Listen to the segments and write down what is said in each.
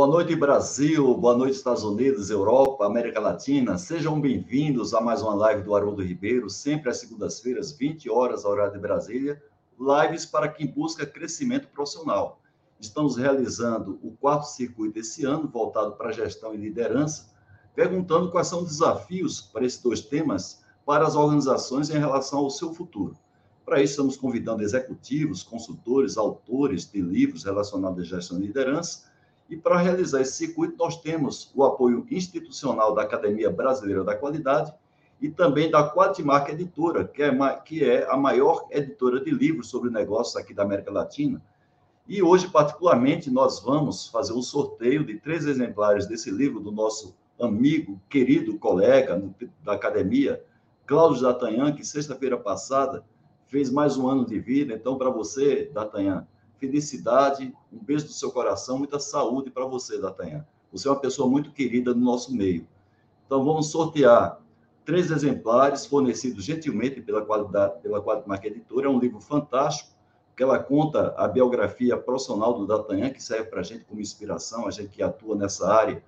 Boa noite, Brasil. Boa noite, Estados Unidos, Europa, América Latina. Sejam bem-vindos a mais uma live do Haroldo Ribeiro, sempre às segundas-feiras, 20 horas, horário de Brasília. Lives para quem busca crescimento profissional. Estamos realizando o quarto circuito esse ano, voltado para gestão e liderança, perguntando quais são os desafios para esses dois temas para as organizações em relação ao seu futuro. Para isso, estamos convidando executivos, consultores, autores de livros relacionados à gestão e liderança e para realizar esse circuito, nós temos o apoio institucional da Academia Brasileira da Qualidade e também da Quatimarca Editora, que é, que é a maior editora de livros sobre negócios aqui da América Latina. E hoje, particularmente, nós vamos fazer um sorteio de três exemplares desse livro do nosso amigo, querido colega da academia, Cláudio D'Artagnan, que sexta-feira passada fez mais um ano de vida. Então, para você, D'Artagnan, felicidade, um beijo do seu coração, muita saúde para você, Datanha. Você é uma pessoa muito querida no nosso meio. Então, vamos sortear três exemplares fornecidos gentilmente pela qualidade, pela Qualidade Editora. É um livro fantástico, que ela conta a biografia profissional do Datanha, que serve para a gente como inspiração, a gente que atua nessa área,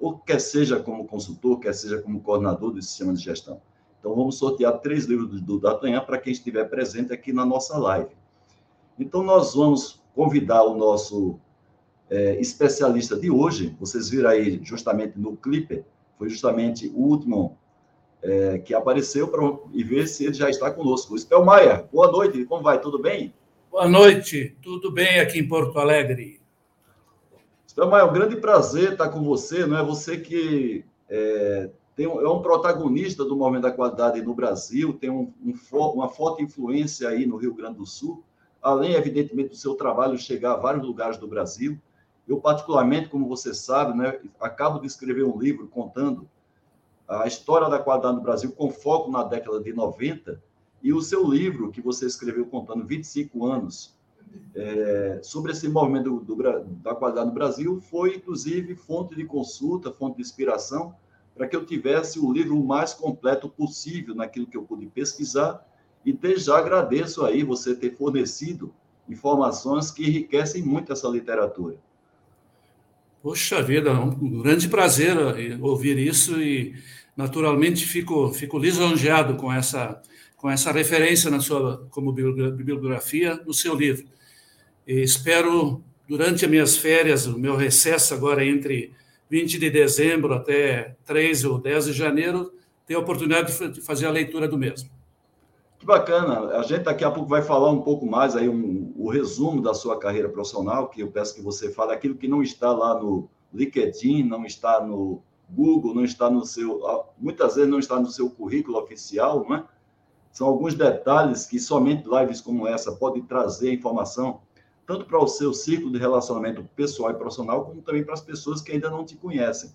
ou quer seja como consultor, quer seja como coordenador do sistema de gestão. Então, vamos sortear três livros do Datanha para quem estiver presente aqui na nossa live. Então, nós vamos convidar o nosso é, especialista de hoje. Vocês viram aí justamente no clipe, foi justamente o último é, que apareceu para e ver se ele já está conosco. Spelmaia, boa noite, como vai? Tudo bem? Boa noite, tudo bem aqui em Porto Alegre. Spelmaia, é um grande prazer estar com você, não é? Você que é, tem um, é um protagonista do movimento da qualidade no Brasil, tem um, um, uma forte influência aí no Rio Grande do Sul além, evidentemente, do seu trabalho chegar a vários lugares do Brasil. Eu, particularmente, como você sabe, né, acabo de escrever um livro contando a história da qualidade no Brasil com foco na década de 90, e o seu livro, que você escreveu contando 25 anos é, sobre esse movimento do, do, da qualidade no Brasil, foi, inclusive, fonte de consulta, fonte de inspiração, para que eu tivesse o livro mais completo possível naquilo que eu pude pesquisar e desde já agradeço aí você ter fornecido informações que enriquecem muito essa literatura. Poxa vida, um grande prazer eh, ouvir isso e, naturalmente, fico, fico lisonjeado com essa, com essa referência na sua, como bibliografia no seu livro. E espero, durante as minhas férias, o meu recesso agora entre 20 de dezembro até 3 ou 10 de janeiro, ter a oportunidade de fazer a leitura do mesmo. Que bacana. A gente daqui a pouco vai falar um pouco mais aí um, o resumo da sua carreira profissional, que eu peço que você fale aquilo que não está lá no LinkedIn, não está no Google, não está no seu, muitas vezes não está no seu currículo oficial, não é? São alguns detalhes que somente lives como essa podem trazer informação tanto para o seu ciclo de relacionamento pessoal e profissional, como também para as pessoas que ainda não te conhecem.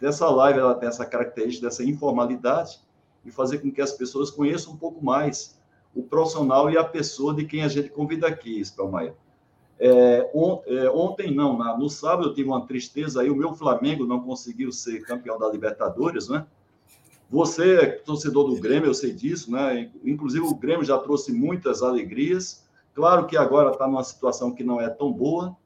Essa live ela tem essa característica dessa informalidade e fazer com que as pessoas conheçam um pouco mais o profissional e a pessoa de quem a gente convida aqui, Spelmaia. É, on, é, ontem, não, na, no sábado eu tive uma tristeza aí, o meu Flamengo não conseguiu ser campeão da Libertadores, né? Você é torcedor do Grêmio, eu sei disso, né? Inclusive o Grêmio já trouxe muitas alegrias. Claro que agora está numa situação que não é tão boa.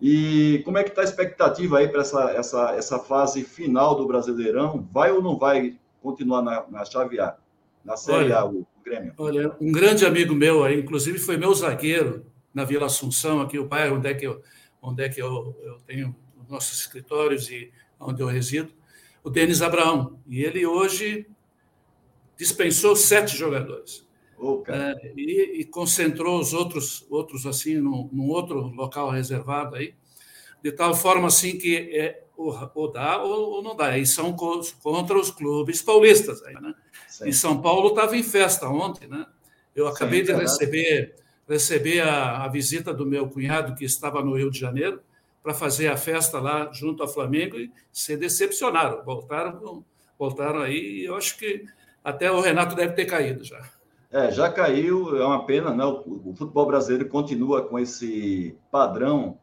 E como é que está a expectativa aí para essa, essa, essa fase final do Brasileirão? Vai ou não vai continuar na, na chave A, na Série olha, A, o, o Grêmio? Olha, um grande amigo meu aí, inclusive foi meu zagueiro na Vila Assunção, aqui o bairro onde é que eu, onde é que eu, eu tenho nossos escritórios e onde eu resido, o Denis Abraão. E ele hoje dispensou sete jogadores. Oh, é, e, e, concentrou os outros, outros assim, num, num, outro local reservado aí, de tal forma assim que é, ou, ou dá ou, ou, não dá. E são contra os clubes paulistas. Aí, né? E São Paulo estava em festa ontem. Né? Eu acabei Sim, de receber, receber a, a, visita do meu cunhado, que estava no Rio de Janeiro, para fazer a festa lá junto ao Flamengo e se decepcionaram. Voltaram, voltaram aí e eu acho que até o Renato deve ter caído já. É, já caiu, é uma pena, né? O, o futebol brasileiro continua com esse padrão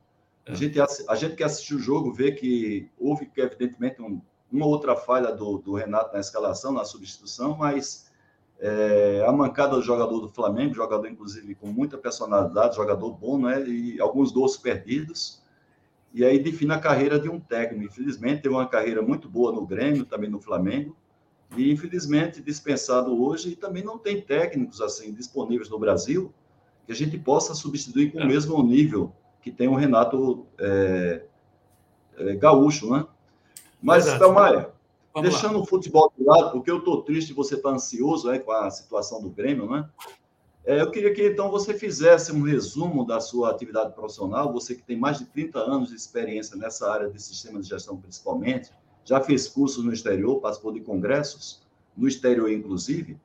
a gente, a gente que assistiu o jogo vê que houve, evidentemente, um, uma outra falha do, do, Renato na escalação, na substituição, mas é, a mancada do jogador do Flamengo, jogador, inclusive, com muita personalidade, jogador bom, né? E alguns gols perdidos. e aí define a carreira de um técnico. Infelizmente, teve uma carreira muito boa no Grêmio, também no Flamengo, e infelizmente dispensado hoje, e também não tem técnicos assim disponíveis no Brasil que a gente possa substituir com é. o mesmo nível que tem o Renato é, é, Gaúcho, né? Mas, Thelmaia, deixando lá. o futebol de lado, porque eu estou triste você está ansioso né, com a situação do Grêmio, né? É, eu queria que então você fizesse um resumo da sua atividade profissional, você que tem mais de 30 anos de experiência nessa área de sistema de gestão principalmente, já fez cursos no exterior, participou de congressos, no exterior inclusive,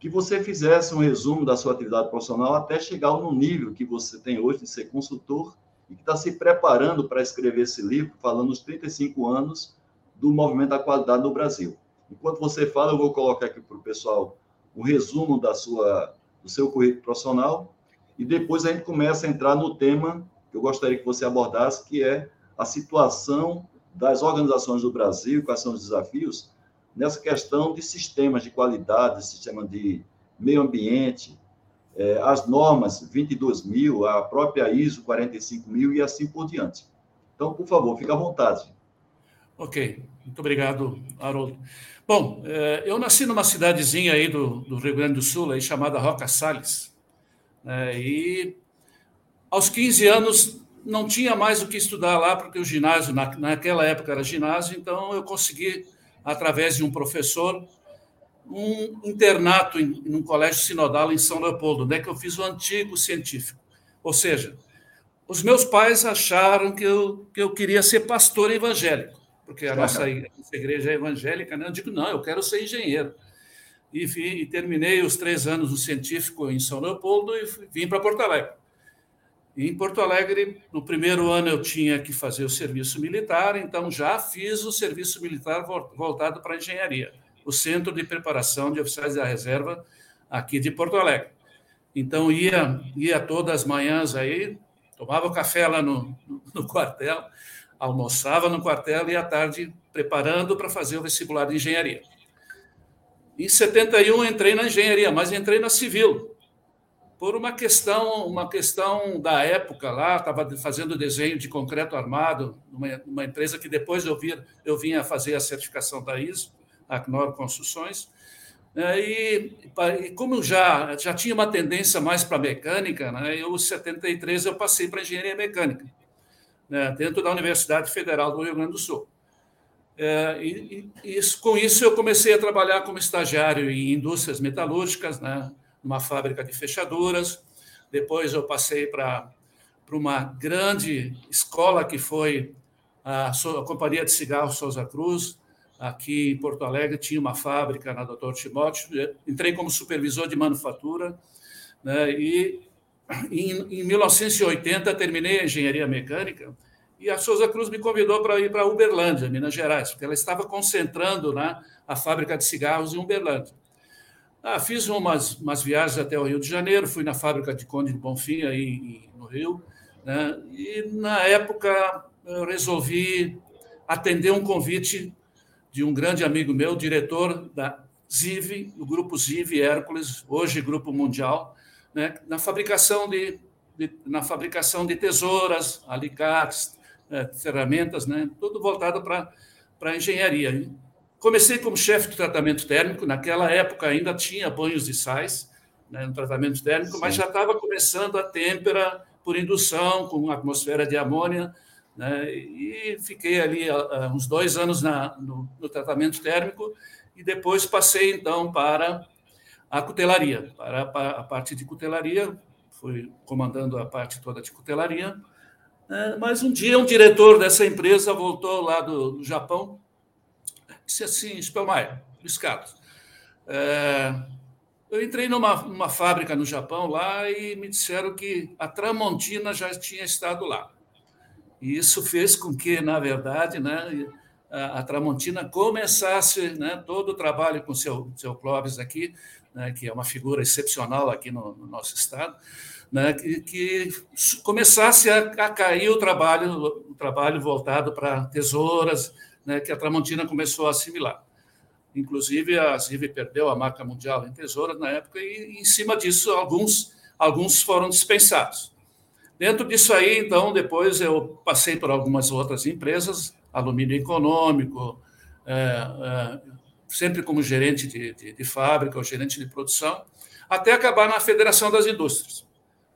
que você fizesse um resumo da sua atividade profissional até chegar no nível que você tem hoje de ser consultor e que está se preparando para escrever esse livro, falando os 35 anos do movimento da qualidade no Brasil. Enquanto você fala, eu vou colocar aqui para o pessoal um resumo da sua do seu currículo profissional, e depois a gente começa a entrar no tema que eu gostaria que você abordasse, que é a situação das organizações do Brasil, quais são os desafios nessa questão de sistemas de qualidade, sistema de meio ambiente, é, as normas 22 mil, a própria ISO 45 mil e assim por diante. Então, por favor, fique à vontade. Ok, muito obrigado, Haroldo. Bom, é, eu nasci numa cidadezinha aí do, do Rio Grande do Sul, aí, chamada Roca Salles, né, e aos 15 anos não tinha mais o que estudar lá, porque o ginásio, na, naquela época era ginásio, então eu consegui, através de um professor, um internato em, um colégio sinodal em São Leopoldo, onde é que eu fiz o antigo científico. Ou seja, os meus pais acharam que eu, que eu queria ser pastor evangélico porque a nossa igreja é evangélica, né? Eu digo, não, eu quero ser engenheiro. E, e terminei os três anos no científico em São Leopoldo e vim para Porto Alegre. E em Porto Alegre, no primeiro ano, eu tinha que fazer o serviço militar, então já fiz o serviço militar voltado para a engenharia, o Centro de Preparação de Oficiais da Reserva aqui de Porto Alegre. Então, ia, ia todas as manhãs aí, tomava café lá no, no quartel, almoçava no quartel e à tarde preparando para fazer o vestibular de engenharia. Em 71 entrei na engenharia, mas entrei na civil por uma questão, uma questão da época lá, estava fazendo desenho de concreto armado numa, empresa que depois eu vi, eu vim a fazer a certificação da ISO, a Acnor Construções. É, e, e, como já já tinha uma tendência mais para mecânica, né, eu em 73 eu passei para engenharia mecânica né, dentro da Universidade Federal do Rio Grande do Sul. É, e, e isso, com isso, eu comecei a trabalhar como estagiário em indústrias metalúrgicas, né, numa fábrica de fechaduras. Depois, eu passei para uma grande escola que foi a, a Companhia de Cigarros Souza Cruz, aqui em Porto Alegre, tinha uma fábrica na Doutor Timóteo. Entrei como supervisor de manufatura né, e em, em 1980, terminei a engenharia mecânica e a Souza Cruz me convidou para ir para Uberlândia, Minas Gerais, porque ela estava concentrando né, a fábrica de cigarros em Uberlândia. Ah, fiz umas, umas viagens até o Rio de Janeiro, fui na fábrica de Conde de Bonfim, aí no Rio, né, e na época eu resolvi atender um convite de um grande amigo meu, diretor da ZIV, o grupo ZIV Hércules, hoje Grupo Mundial, né, na fabricação de, de, na fabricação de tesouras, alicates, é, ferramentas, né, tudo voltado para a engenharia. Comecei como chefe de tratamento térmico, naquela época ainda tinha banhos de sais né, no tratamento térmico, Sim. mas já estava começando a têmpera por indução, com atmosfera de amônia, né, e fiquei ali uh, uns dois anos na, no, no tratamento térmico, e depois passei, então, para a cutelaria, para a parte de cutelaria, fui comandando a parte toda de cutelaria. É, mas um dia um diretor dessa empresa voltou lá do, do Japão, disse assim, Spelmaier, Luiz Carlos, é, eu entrei numa, numa fábrica no Japão lá e me disseram que a Tramontina já tinha estado lá. E isso fez com que, na verdade, né, a, a Tramontina começasse né, todo o trabalho com seu, seu Clóvis aqui, né, que é uma figura excepcional aqui no, no nosso estado, né, que, que, começasse a, a, cair o trabalho, o trabalho voltado para tesouras, né, que a Tramontina começou a assimilar. Inclusive, a Zive perdeu a marca mundial em tesouras na época, e em cima disso, alguns, alguns foram dispensados. Dentro disso aí, então, depois eu passei por algumas outras empresas, alumínio econômico, é, é, sempre como gerente de, de, de, fábrica ou gerente de produção, até acabar na Federação das Indústrias,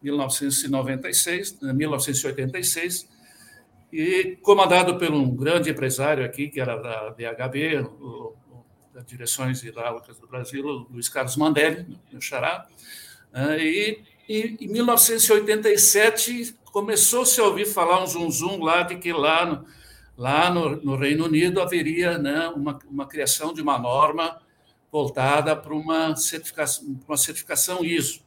1996, 1986, e comandado por um grande empresário aqui, que era da DHB, das Direções Hidráulicas do Brasil, Luiz Carlos Mandelli, meu xará, né, e, e em 1987 começou-se a ouvir falar um zum zum lá de que lá no, lá no, no Reino Unido haveria né, uma, uma criação de uma norma voltada para uma certificação, uma certificação ISO.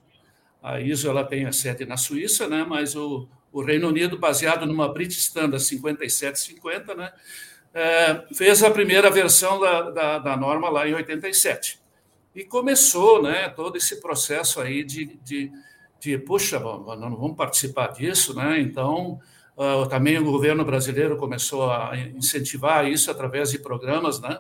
A ISO ela tem a sede na Suíça, né, mas o, o Reino Unido, baseado numa British Standard 5750, né, é, fez a primeira versão da, da, da, norma lá em 87. E começou né, todo esse processo aí de, de, de puxa, nós não vamos participar disso, né? então Uh, também o governo brasileiro começou a incentivar isso através de programas, né?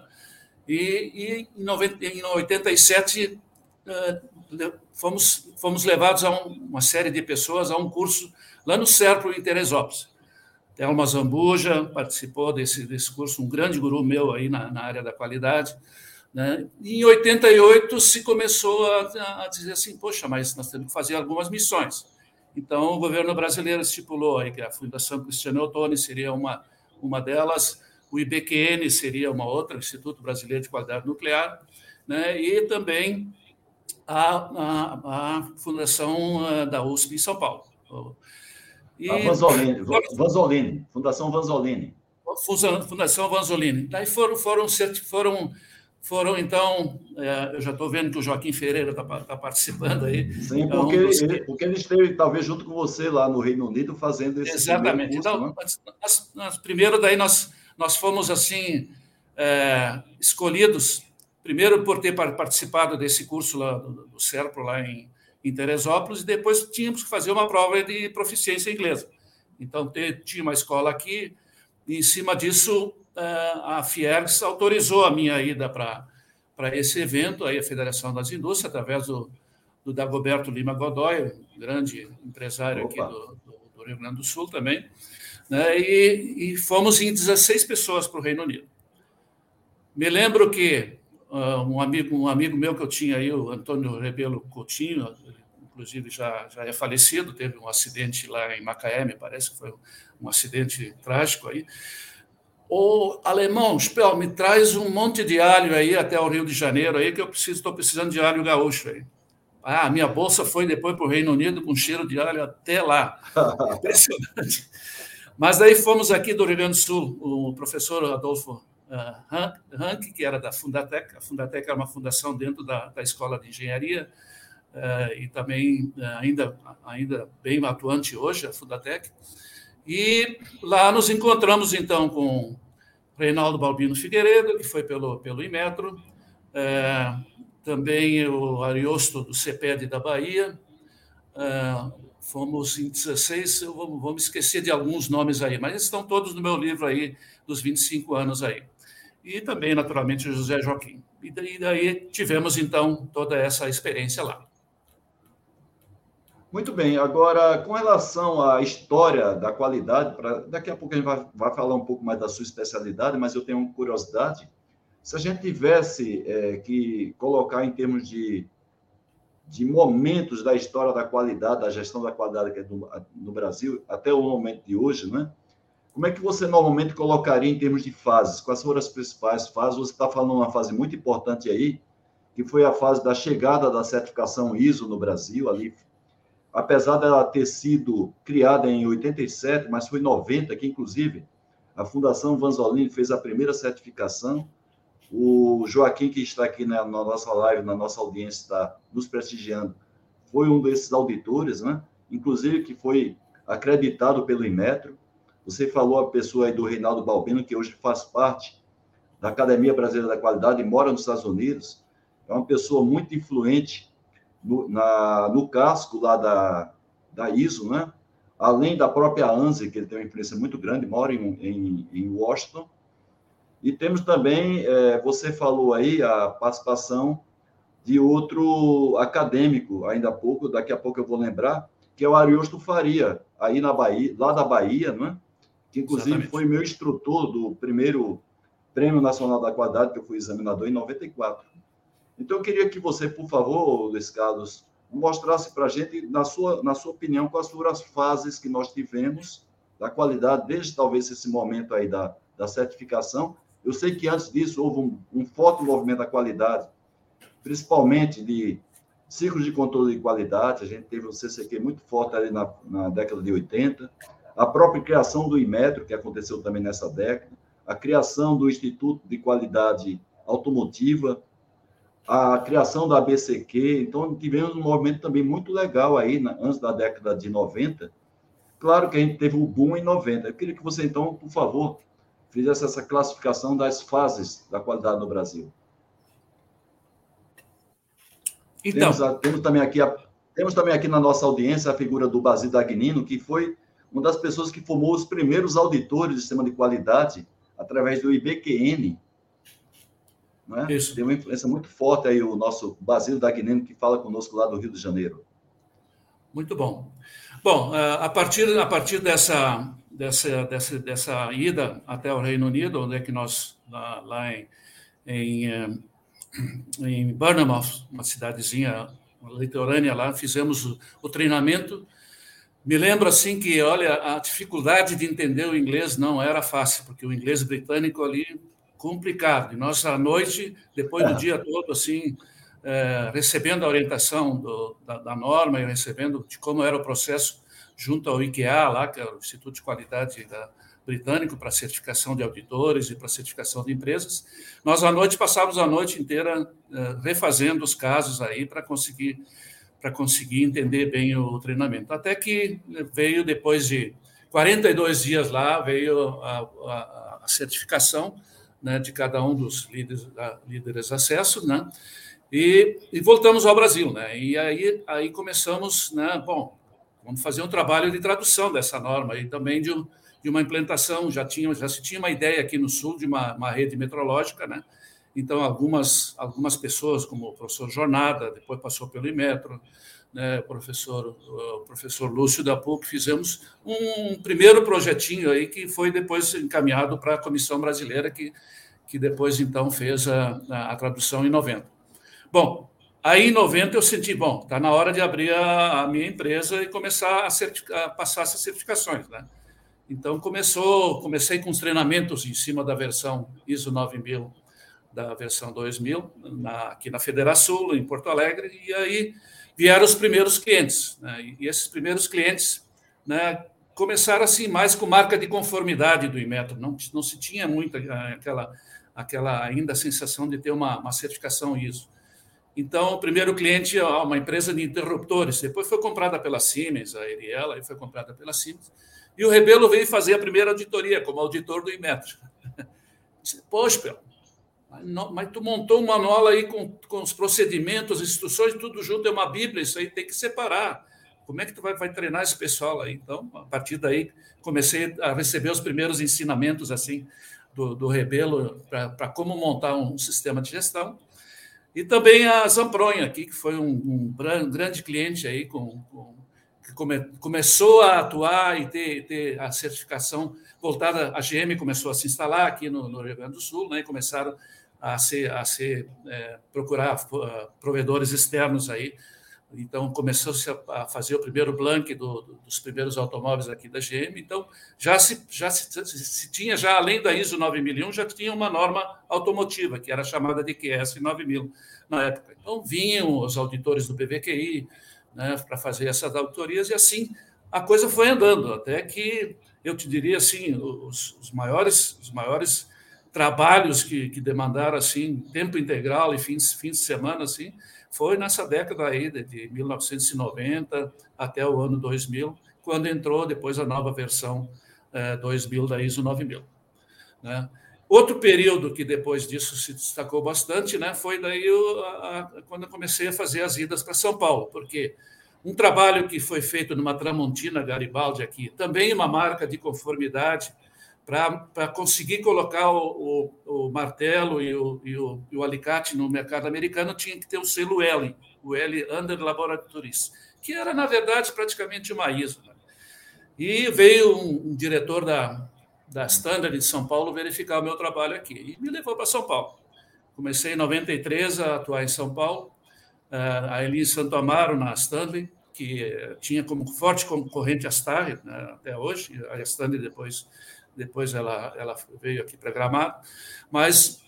E, e em, 90, em 87 uh, fomos fomos levados a um, uma série de pessoas a um curso lá no Serpro em Teresópolis. Thelma Zambuja participou desse, desse curso, um grande guru meu aí na, na área da qualidade. Né? Em 88 se começou a, a dizer assim, poxa, mas nós temos que fazer algumas missões. Então, o governo brasileiro estipulou aí que a Fundação Cristiano Ottoni seria uma, uma delas, o IBQN seria uma outra, Instituto Brasileiro de Qualidade Nuclear, né? e também a, a, a Fundação ah, da USP em São Paulo. E, Vanzolini, Vanzolini, Fundação Vanzolini. Fundação Vanzolini. Daí foram, foram, foram foram, então, é, eu já estou vendo que o Joaquim Ferreira está tá participando aí. Sim, porque, dos... ele, porque ele esteve, talvez, junto com você lá no Reino Unido, fazendo esse Exatamente. Curso, então, né? nós, nós, primeiro, daí nós, nós fomos, assim, é, escolhidos, primeiro por ter participado desse curso lá do, do Serpro, lá em, em Teresópolis, e depois tínhamos que fazer uma prova de proficiência inglesa. Então, tinha uma escola aqui, e em cima disso, a Fiergs autorizou a minha ida para esse evento, aí a Federação das Indústrias, através do, do Dagoberto Lima Godoy, grande empresário Opa. aqui do, do, do, Rio Grande do Sul também, né? e, e fomos em 16 pessoas para o Reino Unido. Me lembro que uh, um, amigo, um amigo meu que eu tinha aí, o Antônio Rebelo Coutinho, inclusive já, já é falecido, teve um acidente lá em Macaé, me parece que foi um acidente trágico aí, o alemão, Spell, me traz um monte de alho aí até o Rio de Janeiro aí, que eu preciso, estou precisando de alho gaúcho aí. Ah, minha bolsa foi depois para o Reino Unido com cheiro de alho até lá. Impressionante. Mas daí fomos aqui do Rio Grande do Sul, o professor Adolfo Rank, que era da Fundatec. A Fundatec é uma fundação dentro da, da Escola de Engenharia e também uh, ainda, ainda bem atuante hoje, a Fundatec. E lá nos encontramos, então, com Reinaldo Balbino Figueiredo, que foi pelo, pelo Imetro, é, também o Ariosto do CEPED da Bahia, é, fomos em 16, vou, vou me esquecer de alguns nomes aí, mas estão todos no meu livro aí, dos 25 anos aí. E também, naturalmente, o José Joaquim. E daí, daí tivemos, então, toda essa experiência lá. Muito bem, agora com relação à história da qualidade, pra, daqui a pouco a gente vai, vai, falar um pouco mais da sua especialidade, mas eu tenho uma curiosidade. Se a gente tivesse é, que colocar em termos de, de momentos da história da qualidade, da gestão da qualidade no, no Brasil, até o momento de hoje, né? Como é que você normalmente colocaria em termos de fases? Quais foram as principais fases? Você está falando uma fase muito importante aí, que foi a fase da chegada da certificação ISO no Brasil, ali apesar dela ter sido criada em 87, mas foi em 90 que, inclusive, a Fundação Vanzolini fez a primeira certificação. O Joaquim, que está aqui na, na nossa live, na nossa audiência, está nos prestigiando, foi um desses auditores, né? inclusive que foi acreditado pelo Inmetro. Você falou a pessoa aí do Reinaldo Balbino, que hoje faz parte da Academia Brasileira da Qualidade e mora nos Estados Unidos. É uma pessoa muito influente no, na, no casco lá da, da ISO, né? além da própria ANSI, que ele tem uma influência muito grande, mora em, em, em Washington. E temos também, é, você falou aí, a participação de outro acadêmico, ainda há pouco, daqui a pouco eu vou lembrar, que é o Ariosto Faria, aí na Bahia, lá da Bahia, não é? que inclusive Exatamente. foi meu instrutor do primeiro Prêmio Nacional da Qualidade, que eu fui examinador em 94. Então, eu queria que você, por favor, Luiz Carlos, mostrasse para a gente, na sua, na sua opinião, quais foram as fases que nós tivemos da qualidade, desde talvez esse momento aí da, da certificação. Eu sei que antes disso houve um, um forte movimento da qualidade, principalmente de ciclos de controle de qualidade. A gente teve o CCQ muito forte ali na, na década de 80. A própria criação do Imetro, que aconteceu também nessa década. A criação do Instituto de Qualidade Automotiva, a criação da ABCQ. Então, tivemos um movimento também muito legal aí, antes da década de 90. Claro que a gente teve o boom em 90. Eu queria que você, então, por favor, fizesse essa classificação das fases da qualidade no Brasil. Então, temos, temos, também aqui a, temos também aqui na nossa audiência a figura do Basílio Dagnino, que foi uma das pessoas que formou os primeiros auditores do sistema de qualidade através do IBQN, né? Isso. Tem uma influência muito forte aí o nosso Basílio Dagnino, que fala conosco lá do Rio de Janeiro. Muito bom. Bom, eh, a partir, a partir dessa, dessa, dessa, dessa ida até o Reino Unido, onde é que nós, lá, lá em, em, eh, em Bournemouth, uma cidadezinha litorânea lá, fizemos o, o treinamento. Me lembro assim que, olha, a dificuldade de entender o inglês não era fácil, porque o inglês britânico ali complicado. E nós, à noite, depois do é. dia todo, assim, é, recebendo a orientação do, da, da, norma e recebendo de como era o processo junto ao IQA, lá, que é o Instituto de Qualidade da, Britânico para certificação de auditores e para certificação de empresas, nós, à noite, passávamos a noite inteira é, refazendo os casos aí para conseguir para conseguir entender bem o treinamento. Até que veio, depois de 42 dias lá, veio a, a, a certificação, né, de cada um dos líderes, líderes acesso, né? E, e, voltamos ao Brasil, né? E aí, aí começamos, né? Bom, vamos fazer um trabalho de tradução dessa norma e também de, de uma implantação. Já tinha, já se tinha uma ideia aqui no Sul de uma, uma rede metrológica, né? Então, algumas, algumas pessoas, como o professor Jornada, depois passou pelo Imetro, né, professor, o professor Lúcio da PUC, fizemos um primeiro projetinho aí que foi depois encaminhado para a Comissão Brasileira, que, que depois, então, fez a, a, a tradução em 90. Bom, aí em 90 eu senti, bom, está na hora de abrir a, a, minha empresa e começar a, a passar essas certificações, né? Então, começou, comecei com os treinamentos em cima da versão ISO 9000, da versão 2000, na, aqui na Federação, em Porto Alegre, e aí vieram os primeiros clientes. Né? E esses primeiros clientes né, começaram assim mais com marca de conformidade do Imetro. Não, não se tinha muito aquela, aquela ainda sensação de ter uma, uma certificação ISO. Então, o primeiro cliente, uma empresa de interruptores, depois foi comprada pela Siemens, a Eriela, aí foi comprada pela Siemens, e o Rebelo veio fazer a primeira auditoria como auditor do Imetro. Poxa, mas tu montou um manual aí com, com os procedimentos, as instruções, tudo junto, é uma Bíblia, isso aí tem que separar. Como é que tu vai, vai treinar esse pessoal aí? Então, a partir daí, comecei a receber os primeiros ensinamentos assim do, do Rebelo para como montar um sistema de gestão. E também a Zampronha aqui, que foi um, um grande cliente aí, com, com que come, começou a atuar e ter, ter a certificação voltada, a GM começou a se instalar aqui no, no Rio Grande do Sul, né, e começaram a ser, a ser é, procurar uh, provedores externos aí. Então, começou-se a fazer o primeiro blank do, dos primeiros automóveis aqui da GM. Então, já se, já se, se, tinha, já além da ISO 9001, já tinha uma norma automotiva, que era chamada de QS 9000 na época. Então, vinham os auditores do PVQI né, para fazer essas auditorias, e assim a coisa foi andando, até que, eu te diria assim, os, os maiores, os maiores trabalhos que, que demandaram assim tempo integral e fins, fins de semana assim foi nessa década aí de 1990 até o ano 2000 quando entrou depois a nova versão é, 2000 da ISO 9000 né? outro período que depois disso se destacou bastante né foi daí eu, a, a, quando eu comecei a fazer as idas para São Paulo porque um trabalho que foi feito numa Tramontina Garibaldi aqui também uma marca de conformidade para conseguir colocar o, o, o martelo e o, e, e o, alicate no mercado americano, tinha que ter o selo L, o L Under Laboratories, que era, na verdade, praticamente uma ISO. Né? E veio um, um, diretor da, da Standard em São Paulo verificar o meu trabalho aqui e me levou para São Paulo. Comecei em 93 a atuar em São Paulo, uh, ali em Santo Amaro, na Stanley, que tinha como forte concorrente a Star né, até hoje, a Stanley depois depois ela, ela veio aqui para Gramado, mas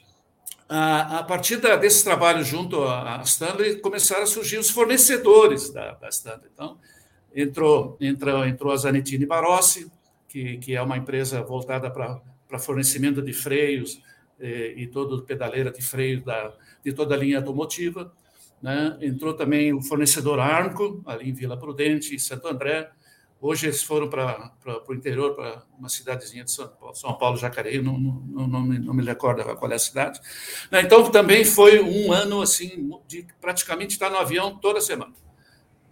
a, a partir da, desse trabalho junto à Stanley, começaram a surgir os fornecedores da, da Stanley. Então, entrou, entrou, entrou a Zanettini Barossi, que, que é uma empresa voltada para, fornecimento de freios eh, e todo pedaleira de freio da, de toda a linha automotiva. Né? Entrou também o fornecedor Armco, ali em Vila Prudente, em Santo André, Hoje eles foram para o interior, para uma cidadezinha de São Paulo, São Paulo Jacareí, não, não, não, me, não me recordo qual é a cidade. Né, então, também foi um ano assim de praticamente estar no avião toda semana.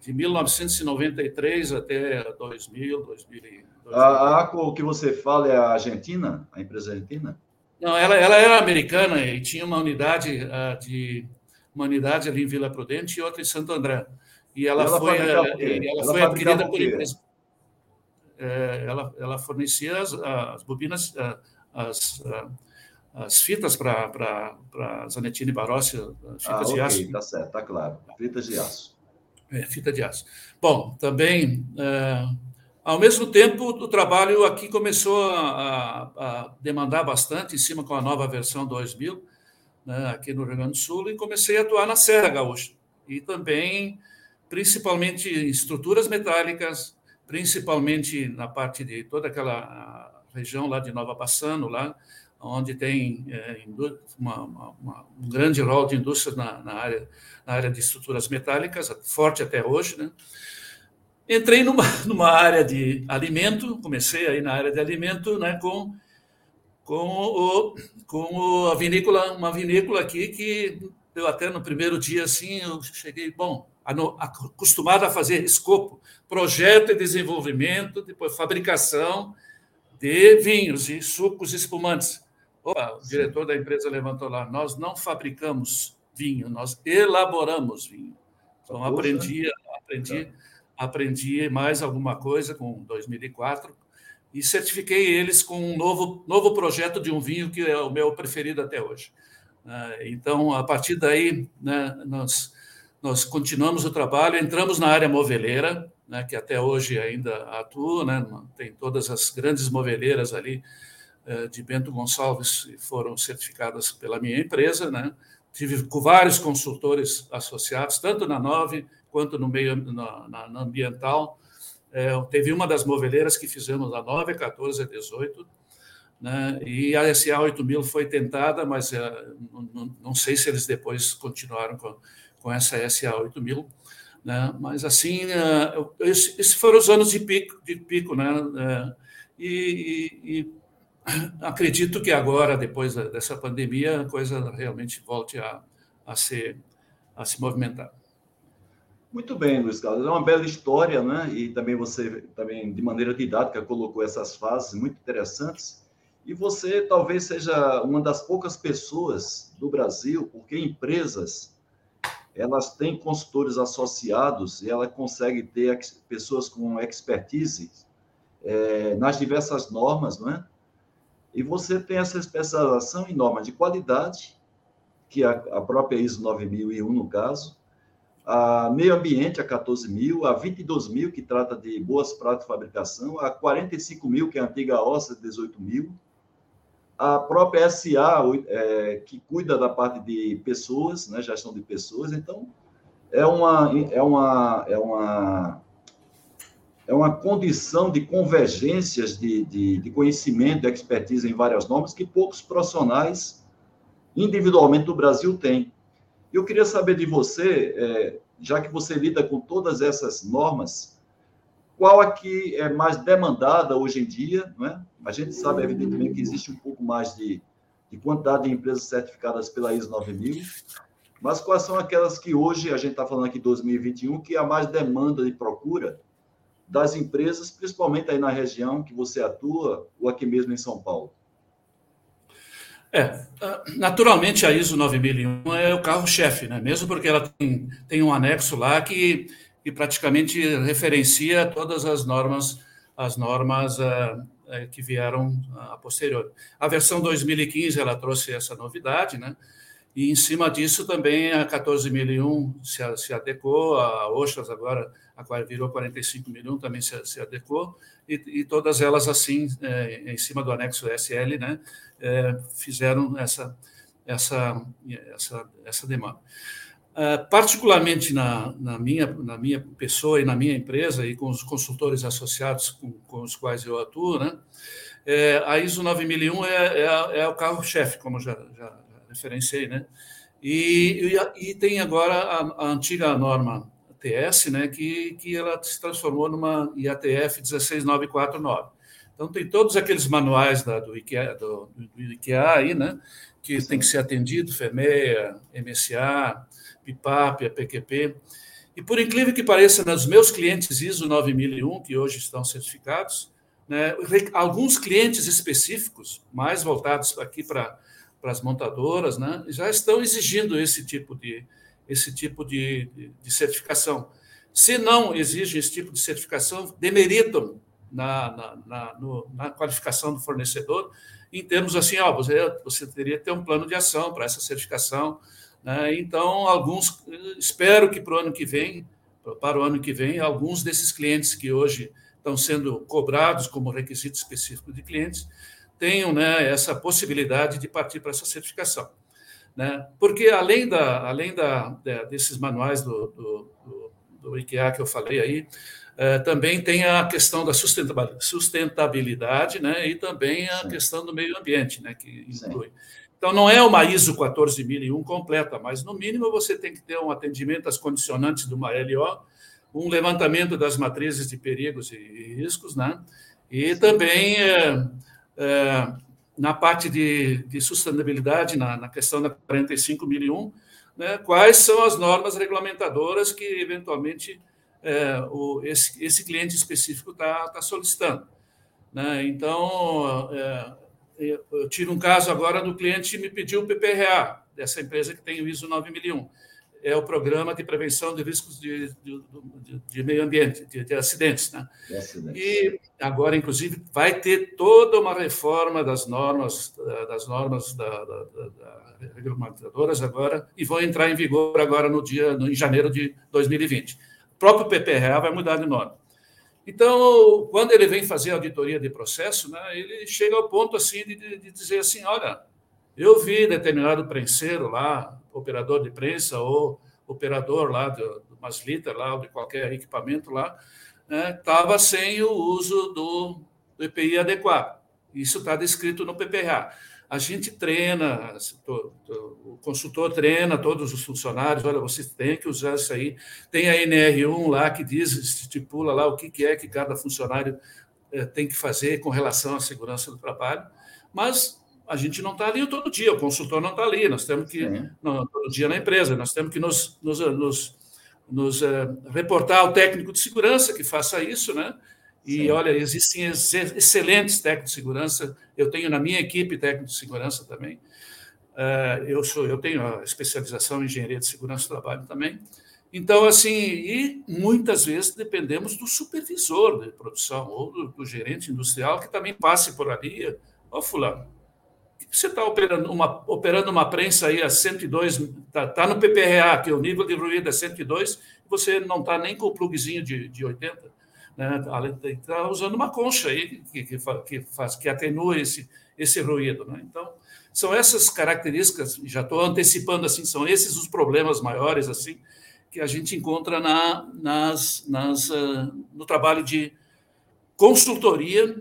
De 1993 até 2000, 2000. 2000. A ACO que você fala é a Argentina, a empresa argentina? Não, ela, ela era americana e tinha uma unidade uh, de uma unidade ali em Vila Prudente e outra em Santo André. E ela, ela foi, ela, ela foi adquirida por empresa ela, ela fornecia as, as bobinas, as, as fitas para Zanettini Barossi, fitas ah, de okay, aço. Tá certo, tá claro. Fitas de aço. É, fita de aço. Bom, também, é, ao mesmo tempo, o trabalho aqui começou a, a, demandar bastante, em cima com a nova versão 2000, né, aqui no Rio Grande do Sul, e comecei a atuar na Serra Gaúcha. E também, principalmente, em estruturas metálicas, principalmente na parte de toda aquela região lá de Nova Bassano, lá onde tem é, uma, uma, um grande rol de indústrias na, na, área, na área de estruturas metálicas, forte até hoje. Né? Entrei numa, numa área de alimento, comecei aí na área de alimento né, com, com, o, com o, a vinícola, uma vinícola aqui que eu até no primeiro dia assim, eu cheguei, bom, acostumado a fazer escopo, projeto e desenvolvimento, depois fabricação de vinhos e sucos espumantes. Opa, o diretor da empresa levantou lá, nós não fabricamos vinho, nós elaboramos vinho. Então, aprendi, aprendi, tá. aprendi mais alguma coisa com 2004 e certifiquei eles com um novo, novo projeto de um vinho que é o meu preferido até hoje. Ah, então, a partir daí, né, nós nós continuamos o trabalho, entramos na área moveleira, né, que até hoje ainda atua, né, tem todas as grandes moveleiras ali eh, de Bento Gonçalves foram certificadas pela minha empresa, né, tive vários consultores associados, tanto na Nove quanto no meio na, na, na ambiental. É, teve uma das moveleiras que fizemos a 9, 14 e 18, né, e a SA 8000 foi tentada, mas é, não, não, sei se eles depois continuaram com, com essa SA 8000, né? Mas assim, é, esses foram os anos de pico, de pico, né? É, e, e, e acredito que agora, depois dessa pandemia, a coisa realmente volte a, a, ser, a se movimentar. Muito bem, Luiz Carlos. É uma bela história, né? E também você, também de maneira didática, colocou essas fases muito interessantes. E você talvez seja uma das poucas pessoas do Brasil, porque empresas elas têm consultores associados e ela consegue ter pessoas com expertise é, nas diversas normas, não é? E você tem essa especialização em normas de qualidade, que é a, própria ISO 9001 no caso, a meio ambiente, a 14 mil, a 22 mil, que trata de boas práticas de fabricação, a 45 mil, que é a antiga OSA, 18 mil, a própria SA, é, que cuida da parte de pessoas, né, gestão de pessoas, então é uma, é uma, é uma, é uma condição de convergências de, de, de conhecimento, de expertise em várias normas que poucos profissionais individualmente do Brasil têm. Eu queria saber de você, é, já que você lida com todas essas normas, qual aqui é mais demandada hoje em dia, não é? A gente sabe, evidentemente, que existe um pouco mais de, de quantidade de empresas certificadas pela ISO 9000, mas quais são aquelas que hoje, a gente está falando aqui 2021, que há mais demanda de procura das empresas, principalmente aí na região que você atua, ou aqui mesmo em São Paulo? É, naturalmente a ISO 9001 é o carro-chefe, né? mesmo porque ela tem, tem um anexo lá que, que praticamente referencia todas as normas, as normas uh, que vieram a posteriori. A versão 2015 ela trouxe essa novidade, né? E em cima disso também a 14.001 se, se adequou, a Oxas agora a virou 45.001 também se, se adequou, e, e, todas elas assim, é, em cima do anexo SL, né, é, fizeram essa, essa, essa, essa demanda. É, particularmente na, na, minha, na minha pessoa e na minha empresa, e com os consultores associados com, com os quais eu atuo, né, é, a ISO 9001 é, é, é o carro-chefe, como já, já referenciei, né? E, e, e tem agora a, a, antiga norma TS, né, que, que ela se transformou numa IATF 16949. Então, tem todos aqueles manuais da, do, IKEA, do, do IKEA aí, né, que tem que ser atendido, FEMEA, MSA, PIPAP, PQP. E, por incrível que pareça, nos meus clientes ISO 9001, que hoje estão certificados, né, alguns clientes específicos, mais voltados aqui para para as montadoras, né, já estão exigindo esse tipo de, esse tipo de, de, de certificação. Se não exigem esse tipo de certificação, demeritam na, na, na, no, na, qualificação do fornecedor, em termos assim, ó, você, você teria que ter um plano de ação para essa certificação. Né? Então, alguns, espero que para o ano que vem, para o ano que vem, alguns desses clientes que hoje estão sendo cobrados como requisito específico de clientes, tenham né, essa possibilidade de partir para essa certificação. Né? Porque, além, da, além da, desses manuais do, do, do, do IKEA que eu falei aí, é, também tem a questão da sustentabilidade né, e também a Sim. questão do meio ambiente, né, que inclui. Sim. Então, não é uma ISO 14001 completa, mas, no mínimo, você tem que ter um atendimento às condicionantes de uma LO, um levantamento das matrizes de perigos e riscos, né? e também é, é, na parte de, de sustentabilidade, na, na, questão da 45.001, né, quais são as normas regulamentadoras que, eventualmente, é, o, esse, esse, cliente específico está tá solicitando. Né? Então, eu tive um caso agora do cliente que me pediu o PPRA, dessa empresa que tem o ISO 9001 é o programa de prevenção de riscos de, de, de, de meio ambiente, de, acidentes. Né? E agora, inclusive, vai ter toda uma reforma das normas, das normas da, da, da, da regulamentadoras agora, e vão entrar em vigor agora no dia, no, em janeiro de 2020. O próprio PPRA vai mudar de nome. Então, quando ele vem fazer auditoria de processo, né, ele chega ao ponto assim de, de dizer assim, olha, eu vi determinado prenseiro lá, operador de prensa ou operador lá do, do Maslita, lá, ou de qualquer equipamento lá, estava né, sem o uso do, do EPI adequado. Isso está descrito no PPRA. A gente treina, o consultor treina todos os funcionários, olha, você tem que usar isso aí. Tem a NR1 lá que diz, estipula lá o que é que cada funcionário eh, tem que fazer com relação à segurança do trabalho, mas a gente não está ali todo dia, o consultor não está ali, nós temos que, no, todo dia na empresa, nós temos que nos, nos, nos, nos uh, reportar ao técnico de segurança que faça isso, né? E Sim. olha, existem excelentes técnicos de segurança, eu tenho na minha equipe técnico de segurança também. Uh, eu, sou, eu tenho a especialização em engenharia de segurança do trabalho também. Então, assim, e muitas vezes dependemos do supervisor de produção ou do, do gerente industrial que também passe por ali. Ó, oh, fulano, você está operando uma, operando uma prensa aí a 102, está tá no PPRA, que o nível de ruído é 102, você não está nem com o plugzinho de, de 80, né? Está usando uma concha aí que, que, que, faz, que atenua esse, esse ruído. Né? Então, são essas características, já estou antecipando assim, são esses os problemas maiores assim que a gente encontra na, nas, nas, uh, no trabalho de consultoria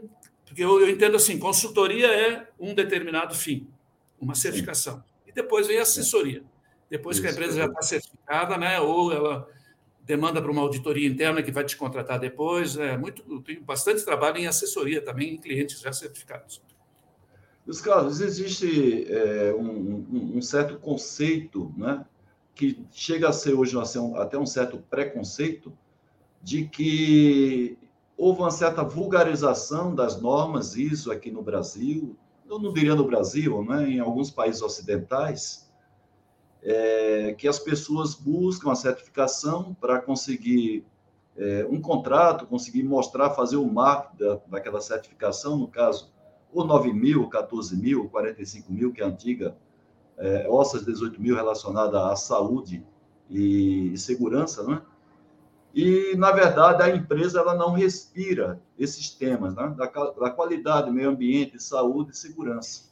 porque eu, eu entendo assim, consultoria é um determinado fim, uma certificação. E depois vem a assessoria. Depois Isso, que a empresa já está certificada, né, ou ela demanda para uma auditoria interna que vai te contratar depois. É muito, tem bastante trabalho em assessoria também em clientes já certificados. Luiz Carlos, existe é, um, um, certo conceito, né, que chega a ser hoje até um certo preconceito de que houve uma certa vulgarização das normas ISO aqui no Brasil, eu não diria no Brasil, né, em alguns países ocidentais, é, que as pessoas buscam a certificação para conseguir é, um contrato, conseguir mostrar, fazer o marco da, daquela certificação, no caso, o 9 mil, 14 mil, 45 mil, que é a antiga, é, OSSAS 18 mil relacionada à saúde e, e segurança, né? E, na verdade, a empresa ela não respira esses temas né? da, da qualidade, meio ambiente, saúde e segurança.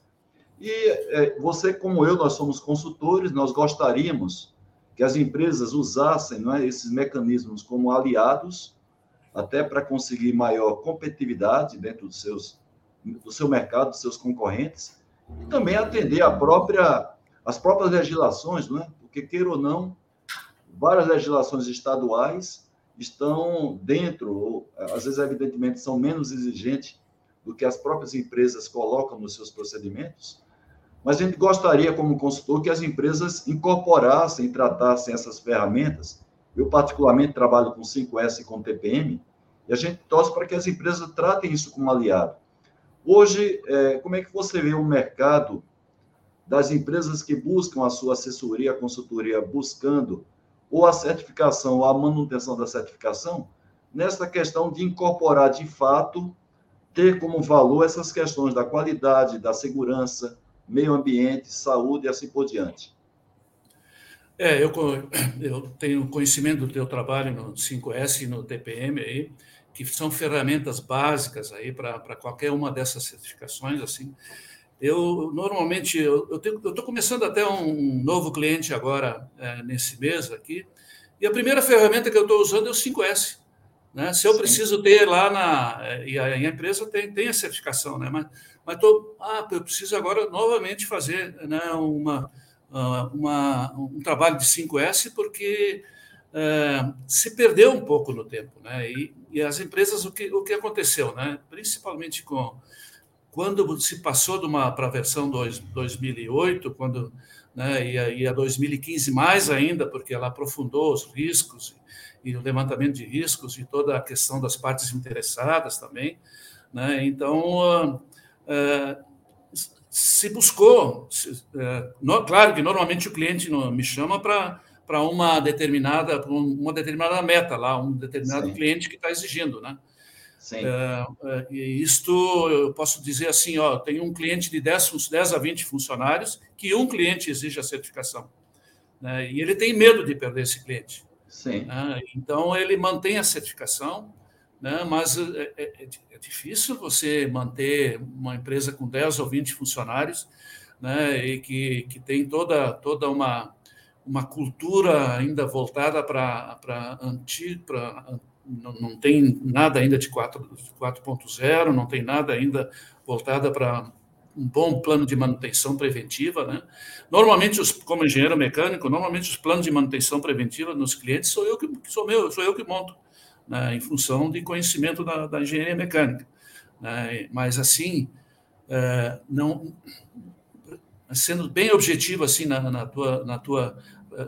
E é, você, como eu, nós somos consultores, nós gostaríamos que as empresas usassem é, esses mecanismos como aliados, até para conseguir maior competitividade dentro dos seus, do seu mercado, dos seus concorrentes, e também atender a própria, as próprias legislações, não é? porque, queira ou não, várias legislações estaduais estão dentro, ou, às vezes, evidentemente, são menos exigentes do que as próprias empresas colocam nos seus procedimentos, mas a gente gostaria, como consultor, que as empresas incorporassem e tratassem essas ferramentas. Eu, particularmente, trabalho com 5S e com TPM, e a gente torce para que as empresas tratem isso como aliado. Hoje, é, como é que você vê o mercado das empresas que buscam a sua assessoria, a consultoria, buscando ou a certificação, ou a manutenção da certificação, nessa questão de incorporar de fato, ter como valor essas questões da qualidade, da segurança, meio ambiente, saúde e assim por diante. É, eu, eu tenho conhecimento do teu trabalho no 5S e no TPM aí, que são ferramentas básicas aí para qualquer uma dessas certificações assim. Eu normalmente eu estou começando até um novo cliente agora é, nesse mês aqui e a primeira ferramenta que eu estou usando é o 5S. Né? Se eu Sim. preciso ter lá na é, e a, empresa tem, tem a certificação, né? Mas mas tô, ah, eu preciso agora novamente fazer né, uma, ah, uma, um trabalho de 5S porque é, se perdeu um pouco no tempo, né? E, e as empresas o que o que aconteceu, né? Principalmente com quando se passou de uma para a versão 2, 2008, quando né, e, a, e a 2015 mais ainda, porque ela aprofundou os riscos e, e o levantamento de riscos e toda a questão das partes interessadas também, né? Então, uh, se buscou, se, uh, no, claro que normalmente o cliente me chama para para uma determinada uma determinada meta lá, um determinado Sim. cliente que está exigindo, né? Sim. É, e isto eu posso dizer assim, ó, tem um cliente de 10, 10 a 20 funcionários que um cliente exige a certificação. Né? E ele tem medo de perder esse cliente. Sim. Né? Então, ele mantém a certificação, né? mas é, é, é, é, difícil você manter uma empresa com 10 ou 20 funcionários né? e que, que tem toda, toda uma, uma cultura ainda voltada para antigo, para não, não tem nada ainda de 4.0, não tem nada ainda voltada para um bom plano de manutenção preventiva, né? Normalmente, os, como engenheiro mecânico, normalmente os planos de manutenção preventiva nos clientes sou eu que sou meu, sou eu que monto, né? em função de conhecimento da, da engenharia mecânica. Né? Mas assim, é, não sendo bem objetivo assim na, na, tua na tua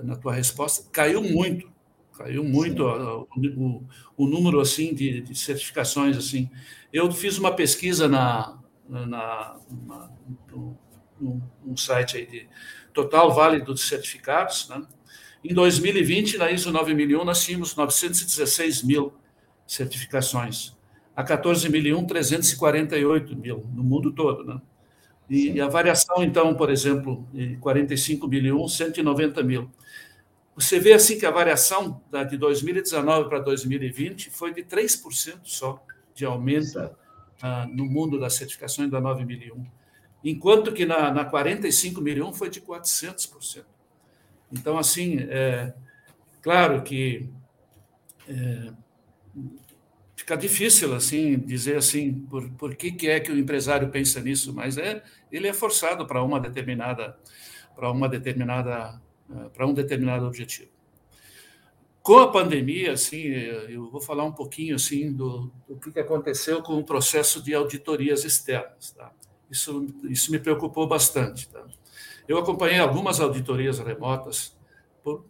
na tua resposta, caiu muito Caiu muito o, o, o, número assim de, de, certificações assim. Eu fiz uma pesquisa na, na, na no, num site aí de total válido de certificados, né? Em 2020, na ISO 9001, nós tínhamos 916 mil certificações. A 14001, 348 mil no mundo todo, né? E, e a variação, então, por exemplo, de 45 mil 190 mil. Você vê assim que a variação da, de 2019 para 2020 foi de 3% só de aumento ah, no mundo das certificações da 9001, enquanto que na, na 45.001 foi de 400%. Então, assim, é, claro que é, fica difícil assim dizer assim por, por que, que é que o empresário pensa nisso, mas é ele é forçado para uma determinada para uma determinada né, para um determinado objetivo. Com a pandemia, assim, eu vou falar um pouquinho assim do, do que aconteceu com o processo de auditorias externas. Tá? Isso, isso me preocupou bastante. Tá? Eu acompanhei algumas auditorias remotas por